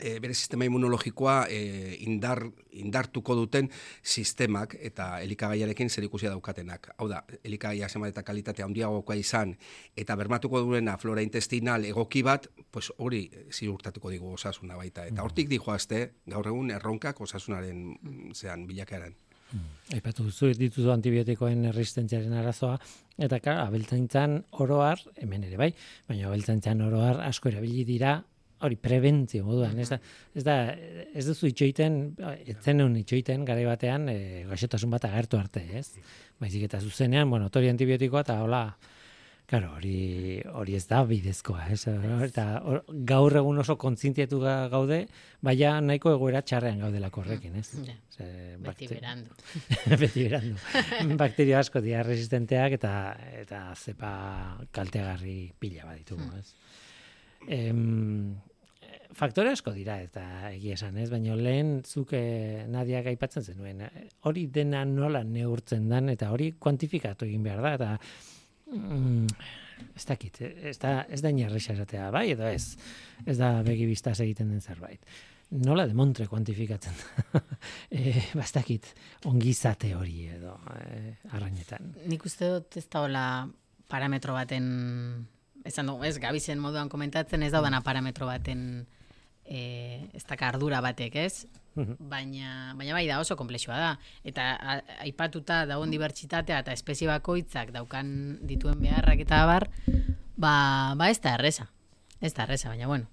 e, bere sistema immunologikoa e, indar, indartuko duten sistemak eta elikagaiarekin zer ikusia daukatenak. Hau da, elikagaia zema eta kalitatea handiagokoa izan eta bermatuko duena flora intestinal egoki bat, pues hori ziurtatuko digu osasuna baita. Eta hortik dijoazte, gaur egun erronkak osasunaren zean bilakaeran. Mm. Aipatu duzu dituzu antibiotikoen resistentziaren arazoa eta ka abeltzaintzan oroar hemen ere bai, baina abeltzaintzan oroar asko erabili dira hori prebentzio moduan, ez da, ez da, ez duzu itxoiten, etzen egun itxoiten, gare batean, e, gaixotasun bat agertu arte, ez? Baizik eta zuzenean, bueno, tori antibiotikoa, eta hola, Claro, hori, hori ez da bidezkoa, ez? Eta gaur egun oso kontzintiatu gaude, baina nahiko egoera txarrean gaudelako horrekin, ez? Ja, beti berandu. beti berandu. Bakterio asko dira resistenteak eta eta zepa kaltegarri pila baditu, mm. ez? Em, faktore asko dira eta egia esan, ez? Baina lehen zuke nadia gaipatzen zenuen. Hori dena nola neurtzen dan eta hori kuantifikatu egin behar da eta mm, ez dakit, ez da, ez da inerresa esatea, bai edo ez? Ez da begi biztaz egiten den zerbait. Nola demontre kuantifikatzen da? e, bastakit, ongizate hori edo e, arrainetan. Nik uste dut ez da hola parametro baten, esan dugu, ez gabizen moduan komentatzen, ez daudana parametro baten e, ez da ardura batek, ez? Mhm. Baina, baina bai da oso komplexua da. Eta aipatuta dagoen dibertsitatea eta espezie bakoitzak daukan dituen beharrak eta bar, ba, ba ez da erresa. Ez da erresa, baina bueno.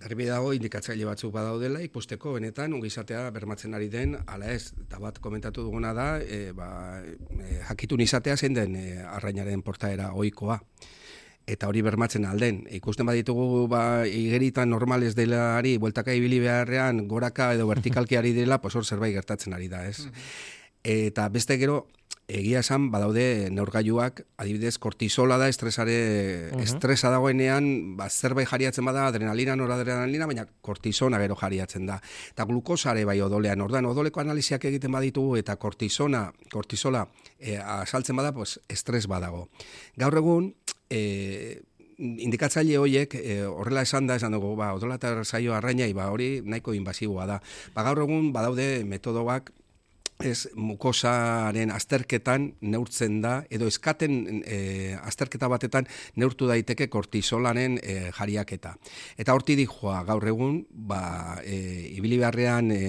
Garbi dago indikatzaile batzuk badaudela ikusteko benetan ongizatea bermatzen ari den ala ez eta bat komentatu duguna da e, ba, e, jakitun izatea zein den e, arrainaren portaera ohikoa eta hori bermatzen alden. Ikusten baditugu ba, igeritan normal ez delari, bueltaka ibili beharrean, goraka edo vertikalki ari dela, pues hor zerbait gertatzen ari da, ez? Eta beste gero, egia esan, badaude neurgailuak, adibidez, kortisola da, estresare, estresa dagoenean, ba, zerbait jariatzen bada, adrenalina, noradrenalina, baina kortisona gero jariatzen da. Eta glukosare bai odolean, ordan, odoleko analiziak egiten baditugu, eta kortisona, kortisola, e, asaltzen bada, pues, estres badago. Gaur egun, e, indikatzaile horiek e, horrela esan da, esan dugu, ba, odola eta saio arrainai, ba, hori nahiko inbasiboa da. Ba, gaur egun badaude metodoak ez mukosaren azterketan neurtzen da, edo eskaten e, azterketa batetan neurtu daiteke kortisolaren e, jariaketa. Eta horti dijoa gaur egun, ba, e, ibili beharrean e,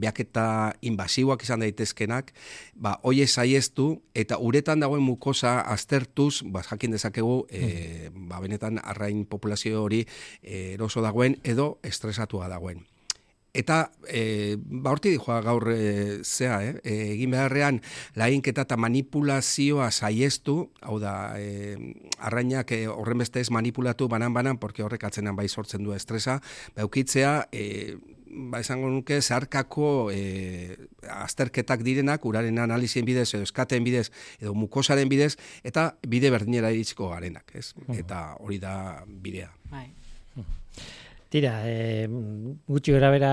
beaketa invasiboak izan daitezkenak, ba, oie saiestu eta uretan dagoen mukosa aztertuz, ba, jakin dezakegu, e, ba, benetan arrain populazio hori e, eroso dagoen edo estresatua dagoen. Eta e, ba horti dijoa gaur e, zea, eh? E, egin beharrean lainketa eta manipulazioa saiestu, hau da, e, arrainak e, horren beste ez manipulatu banan-banan, porque horrek atzenan bai sortzen du estresa, baukitzea, e, ba esango nuke zarkako e, azterketak direnak uraren analizien bidez edo eskaten bidez edo mukosaren bidez eta bide berdinera iritsiko garenak, ez? Eta hori da bidea. Bai. Tira, e, gutxi gara bera,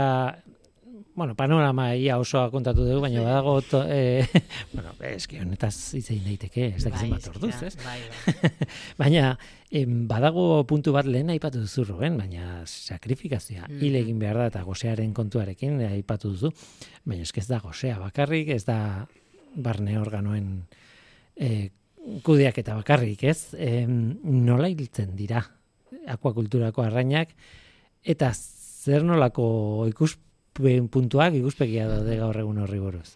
bueno, panorama ia osoa kontatu dugu, baina badago, to, e, bueno, eski honetaz itzein daiteke, ez dakizen Bai, bat orduz, ez? Bai, bai. baina em, badago puntu bat lehen aipatu duzu Ruben, baina sakrifikazioa Mm. hil egin behar da eta gosearen kontuarekin eh, aipatu duzu, baina eske ez da gosea bakarrik, ez da barne organoen e, kudeak eta bakarrik, ez? Em, nola hiltzen dira akuakulturako arrainak eta zer nolako ikuspen puntuak ikuspegia daude gaur egun horri buruz.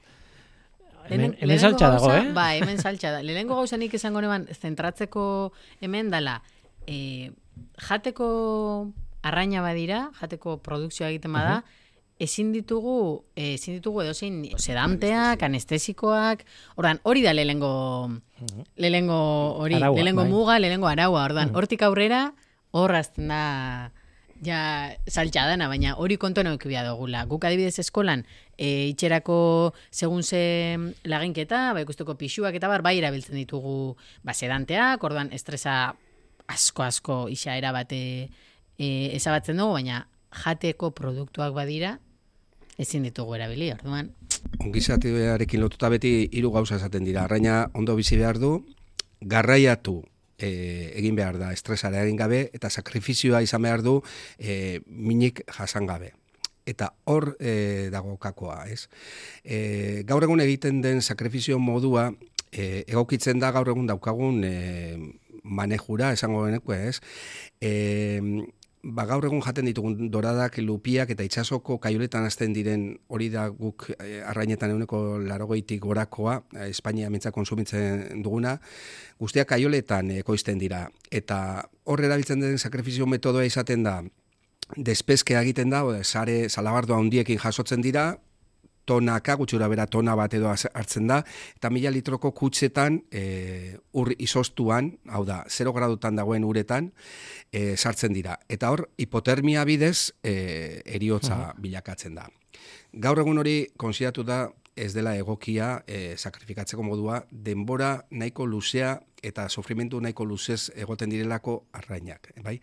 Hemen, hemen saltza dago, eh? Bai, hemen saltza da. Lehenengo gauza nik esango neban, zentratzeko hemen dala, e, jateko arraina badira, jateko produkzioa egiten bada, ezin ditugu, eh, ezin ditugu edozein sedanteak, anestesikoak, ordan hori da lehenengo, lehenengo hori, lehenengo bai. muga, lehenengo araua, ordan hortik aurrera, hor azten da ja saltza dana, baina hori kontuan eukibia dugula. Guk adibidez eskolan, e, itxerako segun ze laginketa, ba, ikusteko pixuak eta bar, bai erabiltzen ditugu ba, sedanteak, orduan estresa asko-asko isaera bate e, ezabatzen dugu, baina jateko produktuak badira, ezin ditugu erabili, orduan. Ongizatearekin lotuta beti hiru gauza esaten dira. Arraina ondo bizi behar du, garraiatu e, egin behar da estresara egin gabe, eta sakrifizioa izan behar du e, minik jasan gabe. Eta hor e, dago kakoa, ez? E, gaur egun egiten den sakrifizio modua, e, egokitzen da gaur egun daukagun e, manejura, esango geneko, ez? E, ba, gaur egun jaten ditugun doradak, lupiak eta itsasoko kaioletan hasten diren hori da guk eh, arrainetan euneko larogeitik gorakoa, eh, Espainia mintza konsumitzen duguna, guztiak kaioletan ekoizten dira. Eta hor erabiltzen den sakrifizio metodoa izaten da, despeskea egiten da, sare salabardoa handiekin jasotzen dira, tonaka, gutxura bera tona bat edo hartzen da, eta mila litroko kutsetan e, ur izostuan, hau da, 0 gradutan dagoen uretan, e, sartzen dira. Eta hor, hipotermia bidez, e, eriotza bilakatzen da. Gaur egun hori konsideratu da ez dela egokia e, sakrifikatzeko modua, denbora nahiko luzea eta sofrimentu nahiko luzez egoten direlako arrainak, bai?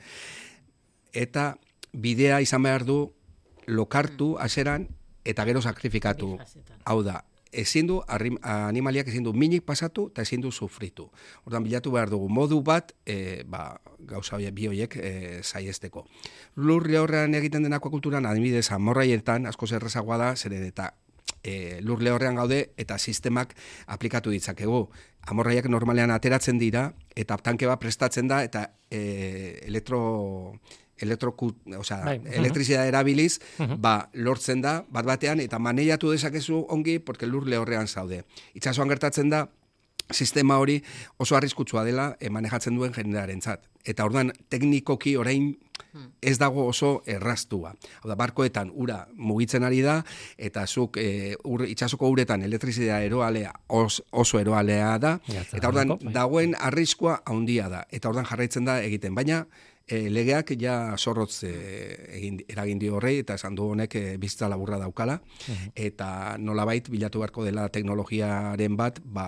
Eta bidea izan behar du lokartu haseran eta gero sakrifikatu. Hau da, ezin du, animaliak ezin du minik pasatu eta ezin du sufritu. Ordan bilatu behar dugu modu bat, e, ba, gauza horiek, bi horiek e, saiesteko. Lur lehorrean egiten den akuakulturan, adibidez, amorraietan, asko zerrezagoa da, zeren eta e, lur lehorrean gaude eta sistemak aplikatu ditzakegu. Amorraiak normalean ateratzen dira eta tanke bat prestatzen da eta e, elektro elektroku, osea, Bai, elektrizitatea erabiliz, ba, lortzen da, bat batean, eta maneiatu dezakezu ongi, porque lur lehorrean zaude. Itxasuan gertatzen da, sistema hori oso arriskutsua dela e, manejatzen duen jendearentzat. Eta orduan teknikoki orain ez dago oso erraztua. Hau da, barkoetan ura mugitzen ari da, eta zuk e, ur, itxasoko uretan elektrizidea eroalea os, oso eroalea da, Jatzen eta orduan dago, bai. dagoen arriskua handia da. Eta orduan jarraitzen da egiten. Baina e, legeak ja zorrotz e, egin, eragin dio horrei, eta esan du honek e, bizitza laburra daukala, eta nolabait bilatu beharko dela teknologiaren bat, ba,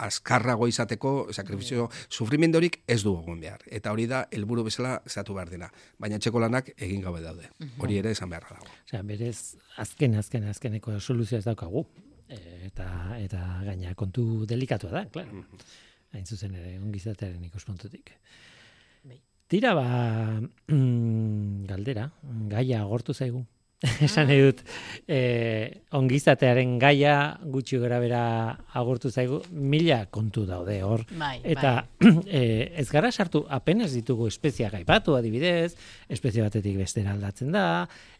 azkarrago izateko sakrifizio sufrimendorik ez du egon behar. Eta hori da helburu bezala zatu behar dena. Baina etxeko lanak egin gabe daude. Hori ere esan beharra dago. Osea, berez azken azken azkeneko soluzioa ez daukagu. Eta eta gaina kontu delikatua da, claro. Hain zuzen ere ongizatearen ikuspuntutik. Bai. Tira ba mm, galdera, gaia agortu zaigu. Esan nahi dut, eh, ongizatearen gaia gutxi gora bera agurtu zaigu, mila kontu daude hor. Bai, Eta eh, ez gara sartu apenas ditugu espeziak aipatu adibidez, espezie batetik bestera aldatzen da,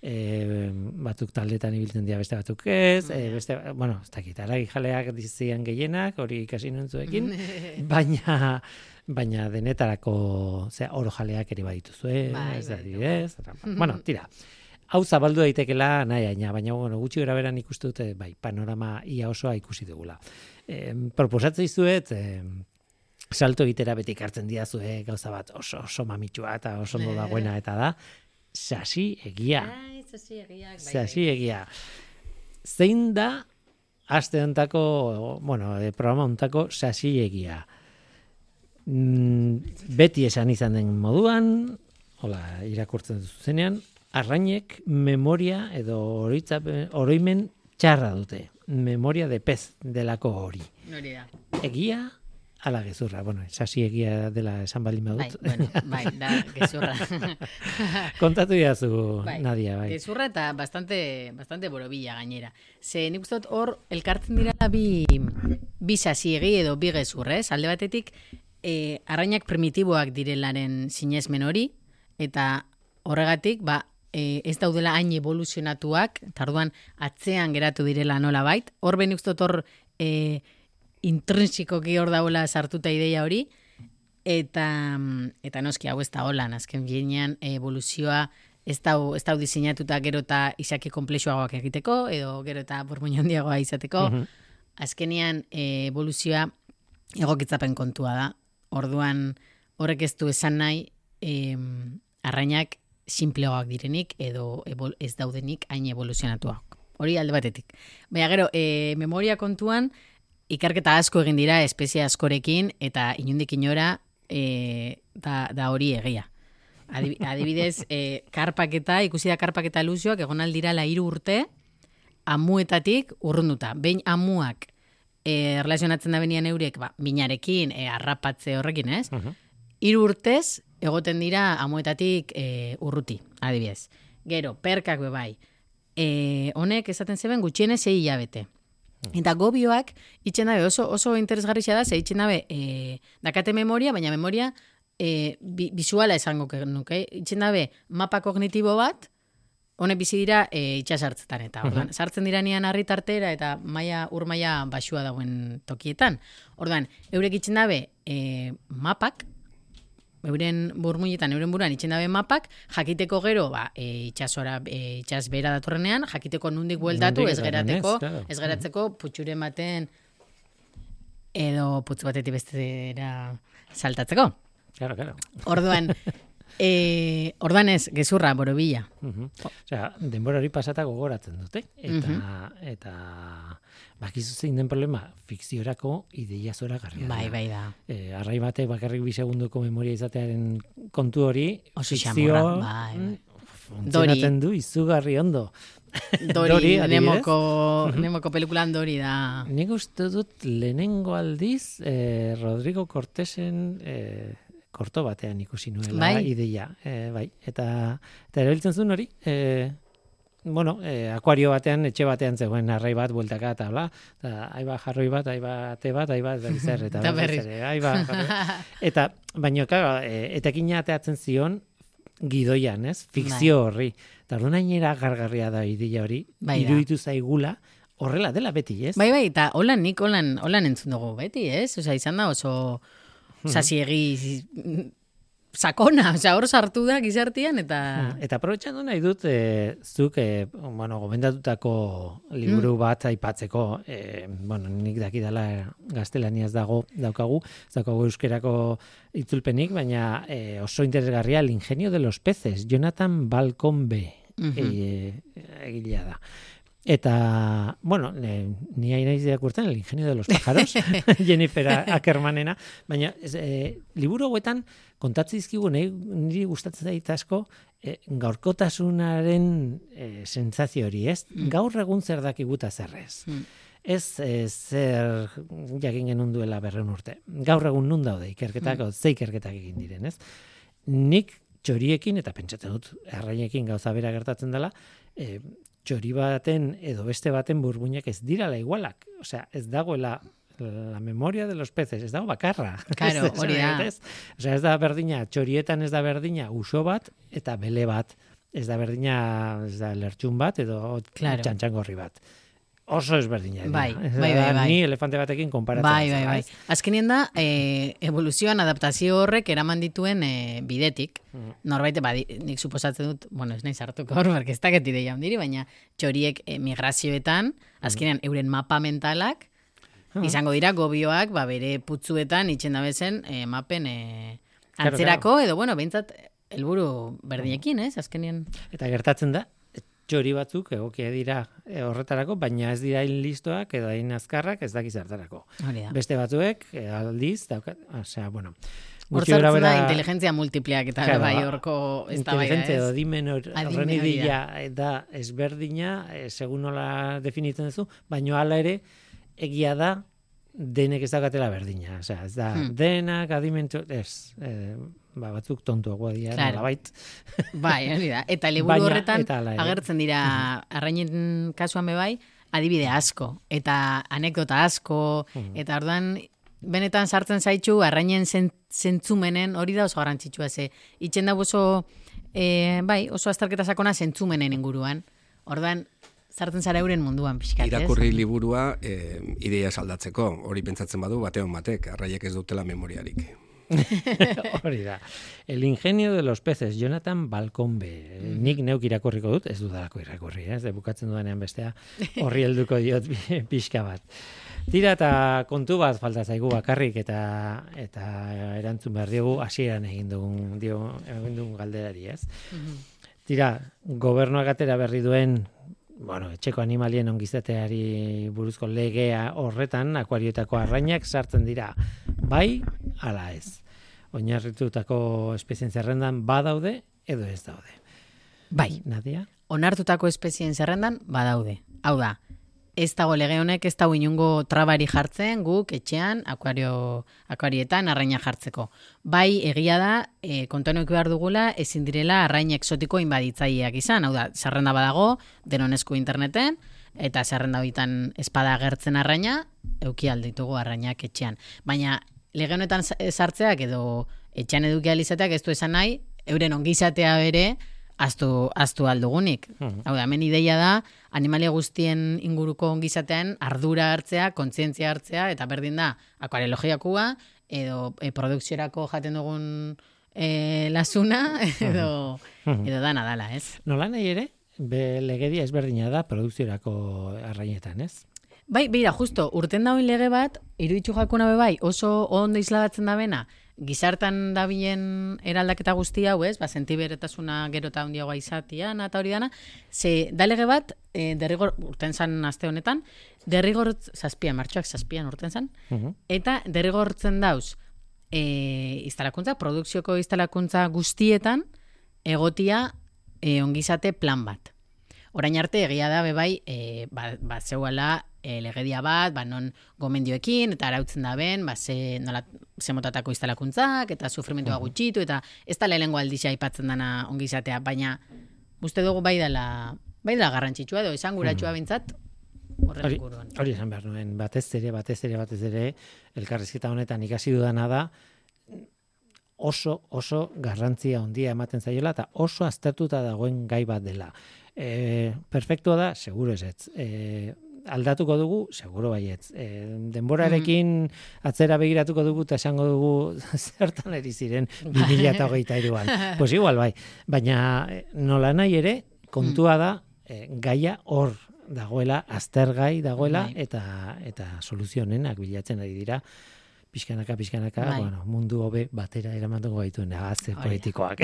eh, batzuk taldetan ibiltzen dira beste batzuk ez, eh, beste, bueno, ez dakit, aragi jaleak dizien gehienak, hori ikasi nuen zuekin, baina baina denetarako zera, oro jaleak ere badituzue, Bai, ez da bai, adibidez. Bueno, tira, hau zabaldu daitekela nahi aina, baina bueno, gutxi gara beran ikustu dute, bai, panorama ia osoa ikusi dugula. E, proposatzen dizuet, e, salto egitera beti hartzen diazue gauza bat oso oso mamitsua eta oso ondo dagoena eta da sasi egia. Ai, zasi egiak, bai, Sasi egia. Zein da aste hontako, bueno, e, programa hontako sasi egia. Mm, beti esan izan den moduan, hola, irakurtzen zuzenean, arrainek memoria edo oroimen txarra dute. Memoria de pez delako hori. Hori da. Egia ala gezurra. Bueno, sasi egia dela esan baldin Bai, badut. bueno, bai, da, gezurra. Kontatu diazu, Bai, Nadia, bai. Gezurra eta bastante, bastante borobila gainera. Ze nik uste hor, elkartzen direla bi, bi sasiegi edo bi gezurra, ez? Alde batetik, e, arrainak primitiboak direlaren sinesmen hori, eta horregatik, ba, e, ez daudela hain evoluzionatuak, eta orduan atzean geratu direla nola bait. Hor ben uste dut hor e, intrinsikoki hor daula sartuta ideia hori, eta eta noski hau ez da holan, azken binean evoluzioa ez da ez da diseinatuta gero eta izaki komplexuagoak egiteko edo gero eta burmuin handiagoa izateko. Azkenean e, evoluzioa egokitzapen kontua da. Orduan horrek ez du esan nahi em, arrainak simpleagoak direnik edo ez daudenik hain evoluzionatuak. Hori alde batetik. Baina gero, e, memoria kontuan, ikerketa asko egin dira espezie askorekin eta inundik inora e, da, da hori egia. Adib- Adibidez, e, karpaketa, ikusi da karpaketa luzioak egon aldira la hiru urte amuetatik urrunduta. Behin amuak e, relazionatzen da benian eurek, ba, minarekin, e, arrapatze horrekin, ez? Hiru urtez egoten dira amuetatik e, urruti, adibidez. Gero, perkak be bai. E, honek esaten zeben gutxienez sei hilabete. Eta gobioak itxen dabe oso, oso interesgarria da, ze itxen dabe e, dakate memoria, baina memoria e, bi, visuala esango nuke. Itxen dabe mapa kognitibo bat, honek bizi dira e, itxasartzetan eta ordan sartzen diranean harritartera eta maila ur maila baxua dagoen tokietan. Ordan eurek itzen dabe e, mapak euren burmuinetan, euren buruan itxen dabe mapak, jakiteko gero, ba, e, itxasora, e, itxas bera datorrenean, jakiteko nundik bueltatu, ez gerateko, ez, geratzeko putxuren baten edo putzu batetik bestera saltatzeko. Claro, claro. Orduan, e, orduan ez, gezurra, borobila. Mhm. Osea, denbora hori pasata gogoratzen dute. Eta, eta bakizu zein den problema, fikziorako ideia zora garria. Bai, bai da. E, arrai batek bakarrik bi segunduko memoria izatearen kontu hori, Oso fikzio, bai, bai. mm, du izugarri ondo. Dori, Dori, nemoko, nemoko pelikulan dori da. Nik uste dut lehenengo aldiz eh, Rodrigo Cortesen eh, korto batean ikusi nuela Bai. ideia. Eh, bai. Eta, eta erabiltzen zuen hori, eh, bueno, eh, akuario batean, etxe batean zegoen arrai bat, bueltaka eta bla, eta aiba jarroi bat, aiba te bat, aiba ez dakit zer, eta Eta berriz aiba. Eta, baina, claro, eh, etekina ateatzen zion, gidoian, ez? Fikzio horri. Eta orduan hainera gargarria da ideia hori, Bai iruditu zaigula, horrela dela beti, ez? Bai, bai, eta holan nik holan, holan entzun dugu beti, ez? Osa, izan da oso sasiegi sakona, osea, hor sartu da gizartian eta... Eta aprobetxatu nahi dut, e, zuk, e, bueno, gomendatutako liburu bat aipatzeko, e, bueno, nik dakidala gaztelaniaz dago daukagu, daukagu euskerako itzulpenik, baina e, oso interesgarria, el ingenio de los peces, Jonathan Balcombe, e, egilea da. Eta, bueno, ne, ni hain naiz irakurtzen, el ingenio de los pájaros, Jennifer Ackermanena, baina e, liburu hauetan kontatze dizkigu nahi, niri gustatzen zait asko e, gaurkotasunaren e, sentsazio hori, ez? Gaur egun zer dakiguta zer ez. Mm. Ez e, zer jakin genuen duela berreun urte. Gaur egun nun daude ikerketak, mm. ze ikerketak egin diren, ez? Nik txoriekin, eta pentsatzen dut, errainekin gauza bera gertatzen dela, e, txori baten edo beste baten burbuinak ez dirala igualak. Osea, ez dagoela la memoria de los peces, ez dago bakarra. Claro, hori da. Osea, ez da berdina, txorietan ez da berdina uso bat eta bele bat. Ez da berdina, ez da lertxun bat edo Claro. txantxangorri bat. Oso ezberdina. Bai, bai, bai, bai. Ni elefante batekin konparatzen. Bai, bai, bai. Azkenien da, e, evoluzioan adaptazio horrek eraman dituen e, bidetik. Norbait, ba, nik suposatzen dut, bueno, ez nahi sartuko hor, porque ez dakit ideia handiri, baina txoriek e, migrazioetan, azkenean euren mapa mentalak, izango dira gobioak, ba, bere putzuetan itxen da bezen e, mapen e, antzerako, edo, bueno, behintzat, helburu berdinekin, ez, azkenean. Eta gertatzen da, txori batzuk egokia dira e, horretarako, baina ez dira hain listoak edo hain azkarrak ez dakiz da. Beste batzuek, e, aldiz, daukat, osea, bueno, Gutxi da bera- inteligentzia multipleak eta Claro, bai horko ez da bai inteligentzia edo hor- Adimen horren idea da ezberdina, eh, segun nola definitzen duzu, baino hala ere egia da denek ez daukatela berdina. Osea, ez da, Hmm. denak adimentu, ez, eh, ba, batzuk tontuagoa dira, Claro. nolabait. Bai, hori da. Eta liburu horretan eta ere. agertzen dira arrainen kasuan be bai, adibide asko eta anekdota asko eta orduan benetan sartzen zaitxu arrainen zen- zentzumenen hori da oso garrantzitsua ze itzen da oso e, bai, oso azterketa sakona zentzumenen inguruan. Orduan sartzen zara euren munduan pixkat, ez? Irakurri liburua eh, ideia saldatzeko, hori pentsatzen badu batean batek, arraiek ez dutela memoriarik. Hori da. El ingenio de los peces, Jonathan Balcombe. Nik neuk irakurriko dut, ez dudalako irakurri, eh? ez de bukatzen dudanean bestea, horri helduko diot pi- pixka bat. Tira eta kontu bat falta zaigu bakarrik eta eta erantzun behar diogu hasieran egin dugun dio egin dugun galderari, ez? Tira, gobernuak atera berri duen bueno, etxeko animalien ongizateari buruzko legea horretan akuarioetako arrainak sartzen dira. Bai, ala ez. Oinarritutako espezien zerrendan badaude edo ez daude. Bai, Nadia? onartutako espezien zerrendan badaude. Hau da, ez dago lege honek ez dago inungo trabari jartzen guk etxean akuario, akuarietan arraina jartzeko. Bai, egia da, e, kontuan eduki behar dugula, ezin direla arrain exotiko inbaditzaileak izan. Hau da, zerrenda badago, denon esku interneten, eta zerrenda horietan espada agertzen arraina, euki alditugu arrainak etxean. Baina, lege honetan sa- sartzeak edo etxean eduki alizateak ez du esan nahi, euren ongizatea bere, aztu, aztu aldugunik. Hau da, hemen ideia da, animalia guztien inguruko ongizatean ardura hartzea, kontzientzia hartzea, eta berdin da, akuarelogiakua, edo e, produkziorako jaten dugun e, lasuna, edo, edo dana dala, ez? Nola nahi ere, be legedia ezberdina da produkziorako arrainetan, ez? Bai, beira, justo, urten dauen lege bat, iruditzu jakuna be bai, oso ondo islabatzen da bena, gizartan dabilen eraldaketa guzti hau, ez? Ba, sentiberetasuna gero eta handiagoa izatian, eta hori dana. Ze, da lege bat, e, derrigor, urten zan aste honetan, derrigor, zazpian, martxoak zazpian urten zan, Mhm. eta derrigortzen dauz, e, instalakuntza, produkzioko instalakuntza guztietan, egotia e, ongizate plan bat. Orain arte egia da bebai e, ba, ba zeuela e, legedia bat, ba non gomendioekin eta arautzen da ben, ba ze nola ze motatako instalakuntzak eta sufrimentua gutxitu eta ez da lehengo aldixa aipatzen dana ongizatea, baina uste dugu bai dela bai dela garrantzitsua edo esanguratsua behintzat horren Hori, inguruan. hori esan behar nuen, batez ere, batez ere, batez ere, elkarrizketa honetan ikasi dudana da, oso, oso garrantzia handia ematen zaiola eta oso aztertuta dagoen gai bat dela. E, perfektua da, seguro ez ez. E, aldatuko dugu, seguro baietz. E, denborarekin atzera begiratuko dugu eta esango dugu zertan eri ziren 2023an. pues igual bai. Baina eh, nola nahi ere, kontua da, e, gaia hor dagoela, aztergai dagoela, Bai. eta eta soluzionenak bilatzen ari dira pixkanaka, pixkanaka, Bai. bueno, mundu hobe batera eramatuko gaituen agazte da. poetikoak.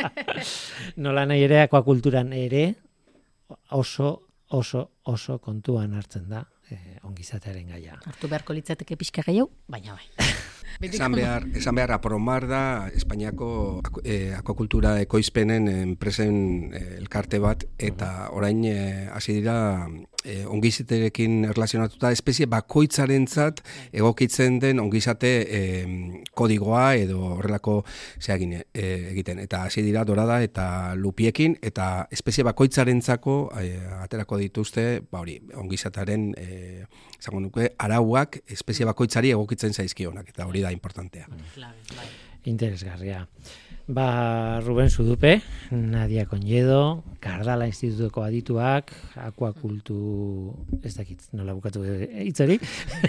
Nola nahi ere, akuakulturan ere, oso, oso, oso kontuan hartzen da eh, ongizatearen gaia. Hartu beharko litzateke pixka gehiago, baina bai. Esan behar, esan behar apromar da Espainiako eh, akuakultura ekoizpenen enpresen eh, elkarte bat eta orain eh, hasi dira eh, ongiziterekin erlazionatuta espezie bakoitzarentzat egokitzen den ongizate eh, kodigoa edo horrelako zeagin eh, egiten. Eta hasi dira dorada eta lupiekin eta espezie bakoitzarentzako eh, aterako dituzte ba hori ongizataren eh, nuke arauak espezie bakoitzari egokitzen zaizkionak. Eta hori da importantea. Klabe, bai. Interesgarria. Ba, Ruben Sudupe, Nadia Conyedo, Kardala Institutuko adituak, akuakultu, ez dakit, nola bukatu hitz hori,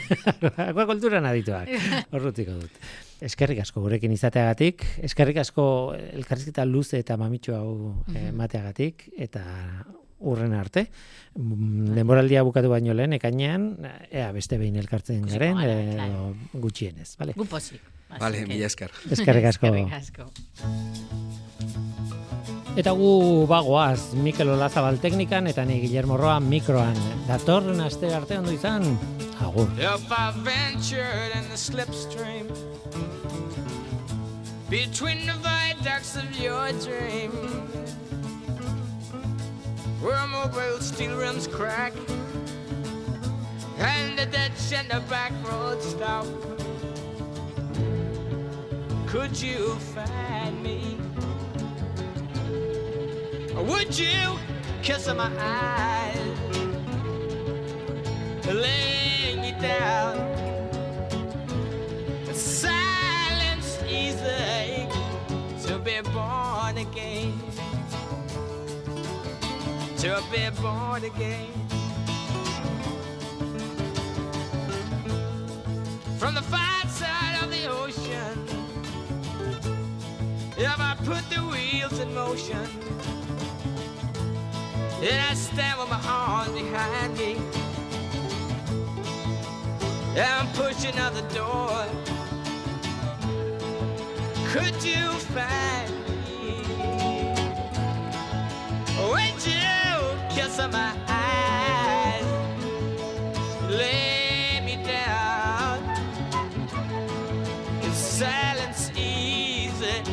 akuakulturan adituak, horrutiko dut. Eskerrik asko gurekin izateagatik, eskerrik asko elkarrizketa luze eta mamitxo hau eh, emateagatik, eta urren arte. Mm, Denboraldia bukatu baino lehen, ekainean, ea beste behin elkartzen garen, claro. gutxienez, bale? Gu pozik. Vale, mila esker. Eskerrik asko. Eskerrik asko. Eta gu bagoaz, Mikel Olazabal teknikan eta ni Guillermo Roa mikroan. Datorren aste arte ondo izan. Agur. If I ventured in the slipstream, between the viaducts of your dream. Where mobile steel rims crack and the ditch and the back road stop. Could you find me? Or would you kiss my eyes? Lay me down. To be born again. From the far side of the ocean, if I put the wheels in motion, and I stand with my arms behind me, and I'm pushing out the door. Could you find kiss my eyes? Lay me down. Is silence easy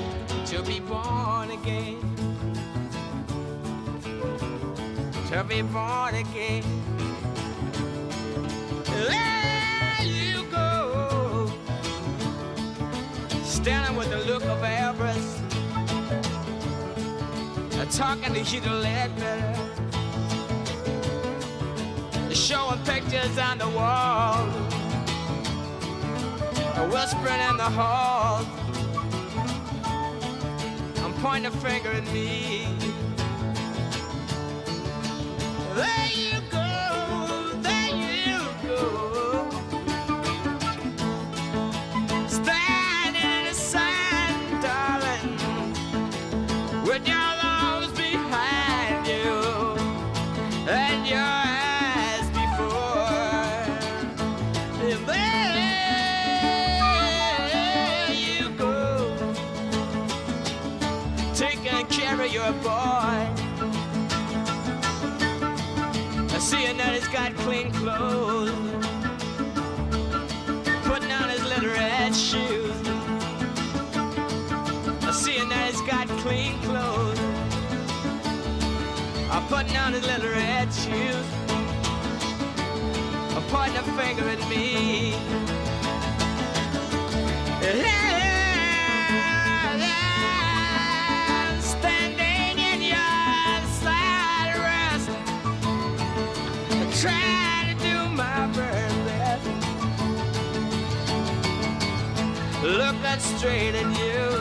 to be born again? To be born again. There you go. Standing with the look of avarice. Talking to Hugh Ledbetter. Showing pictures on the wall. Whispering in the hall. I'm pointing a finger at me. There putting on his little red shoes. Pointing a finger at me. Yeah, standing in your side rest trying to do my best. Looking straight at you.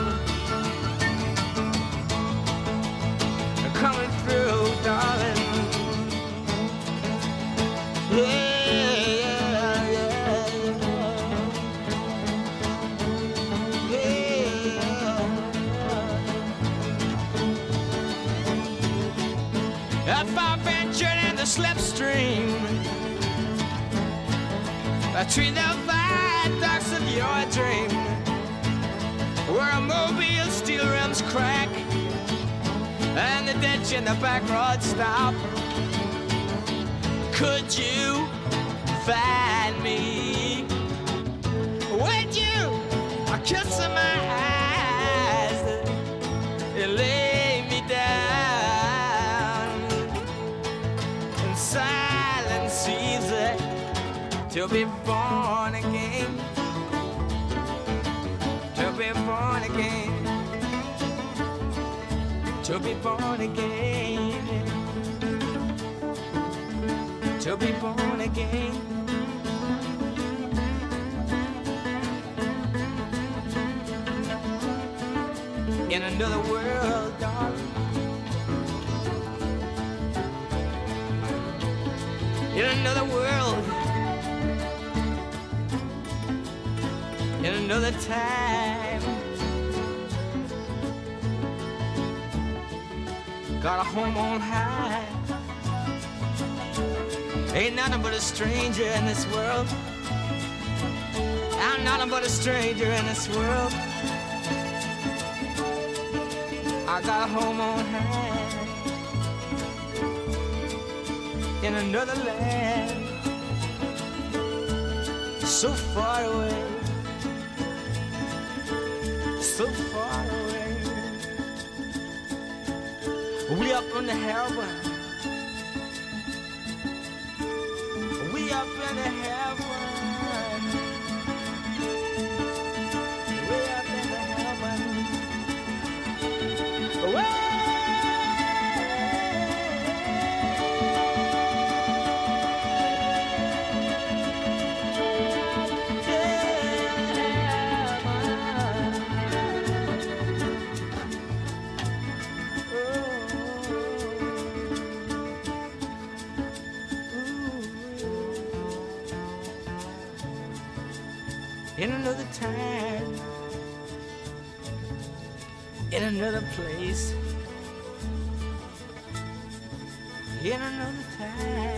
Between the viaducts of your dream, where a mobile steel rims crack and the ditch in the back road stop, could you find to be born again. To be born again. To be born again. To be born again. In another world, darling. In another world, another time. Got a home on high. Ain't nothing but a stranger in this world. I'm nothing but a stranger in this world. I got a home on high in another land, so far away, so far away. We up in the heaven. In another time, in another place, in another time,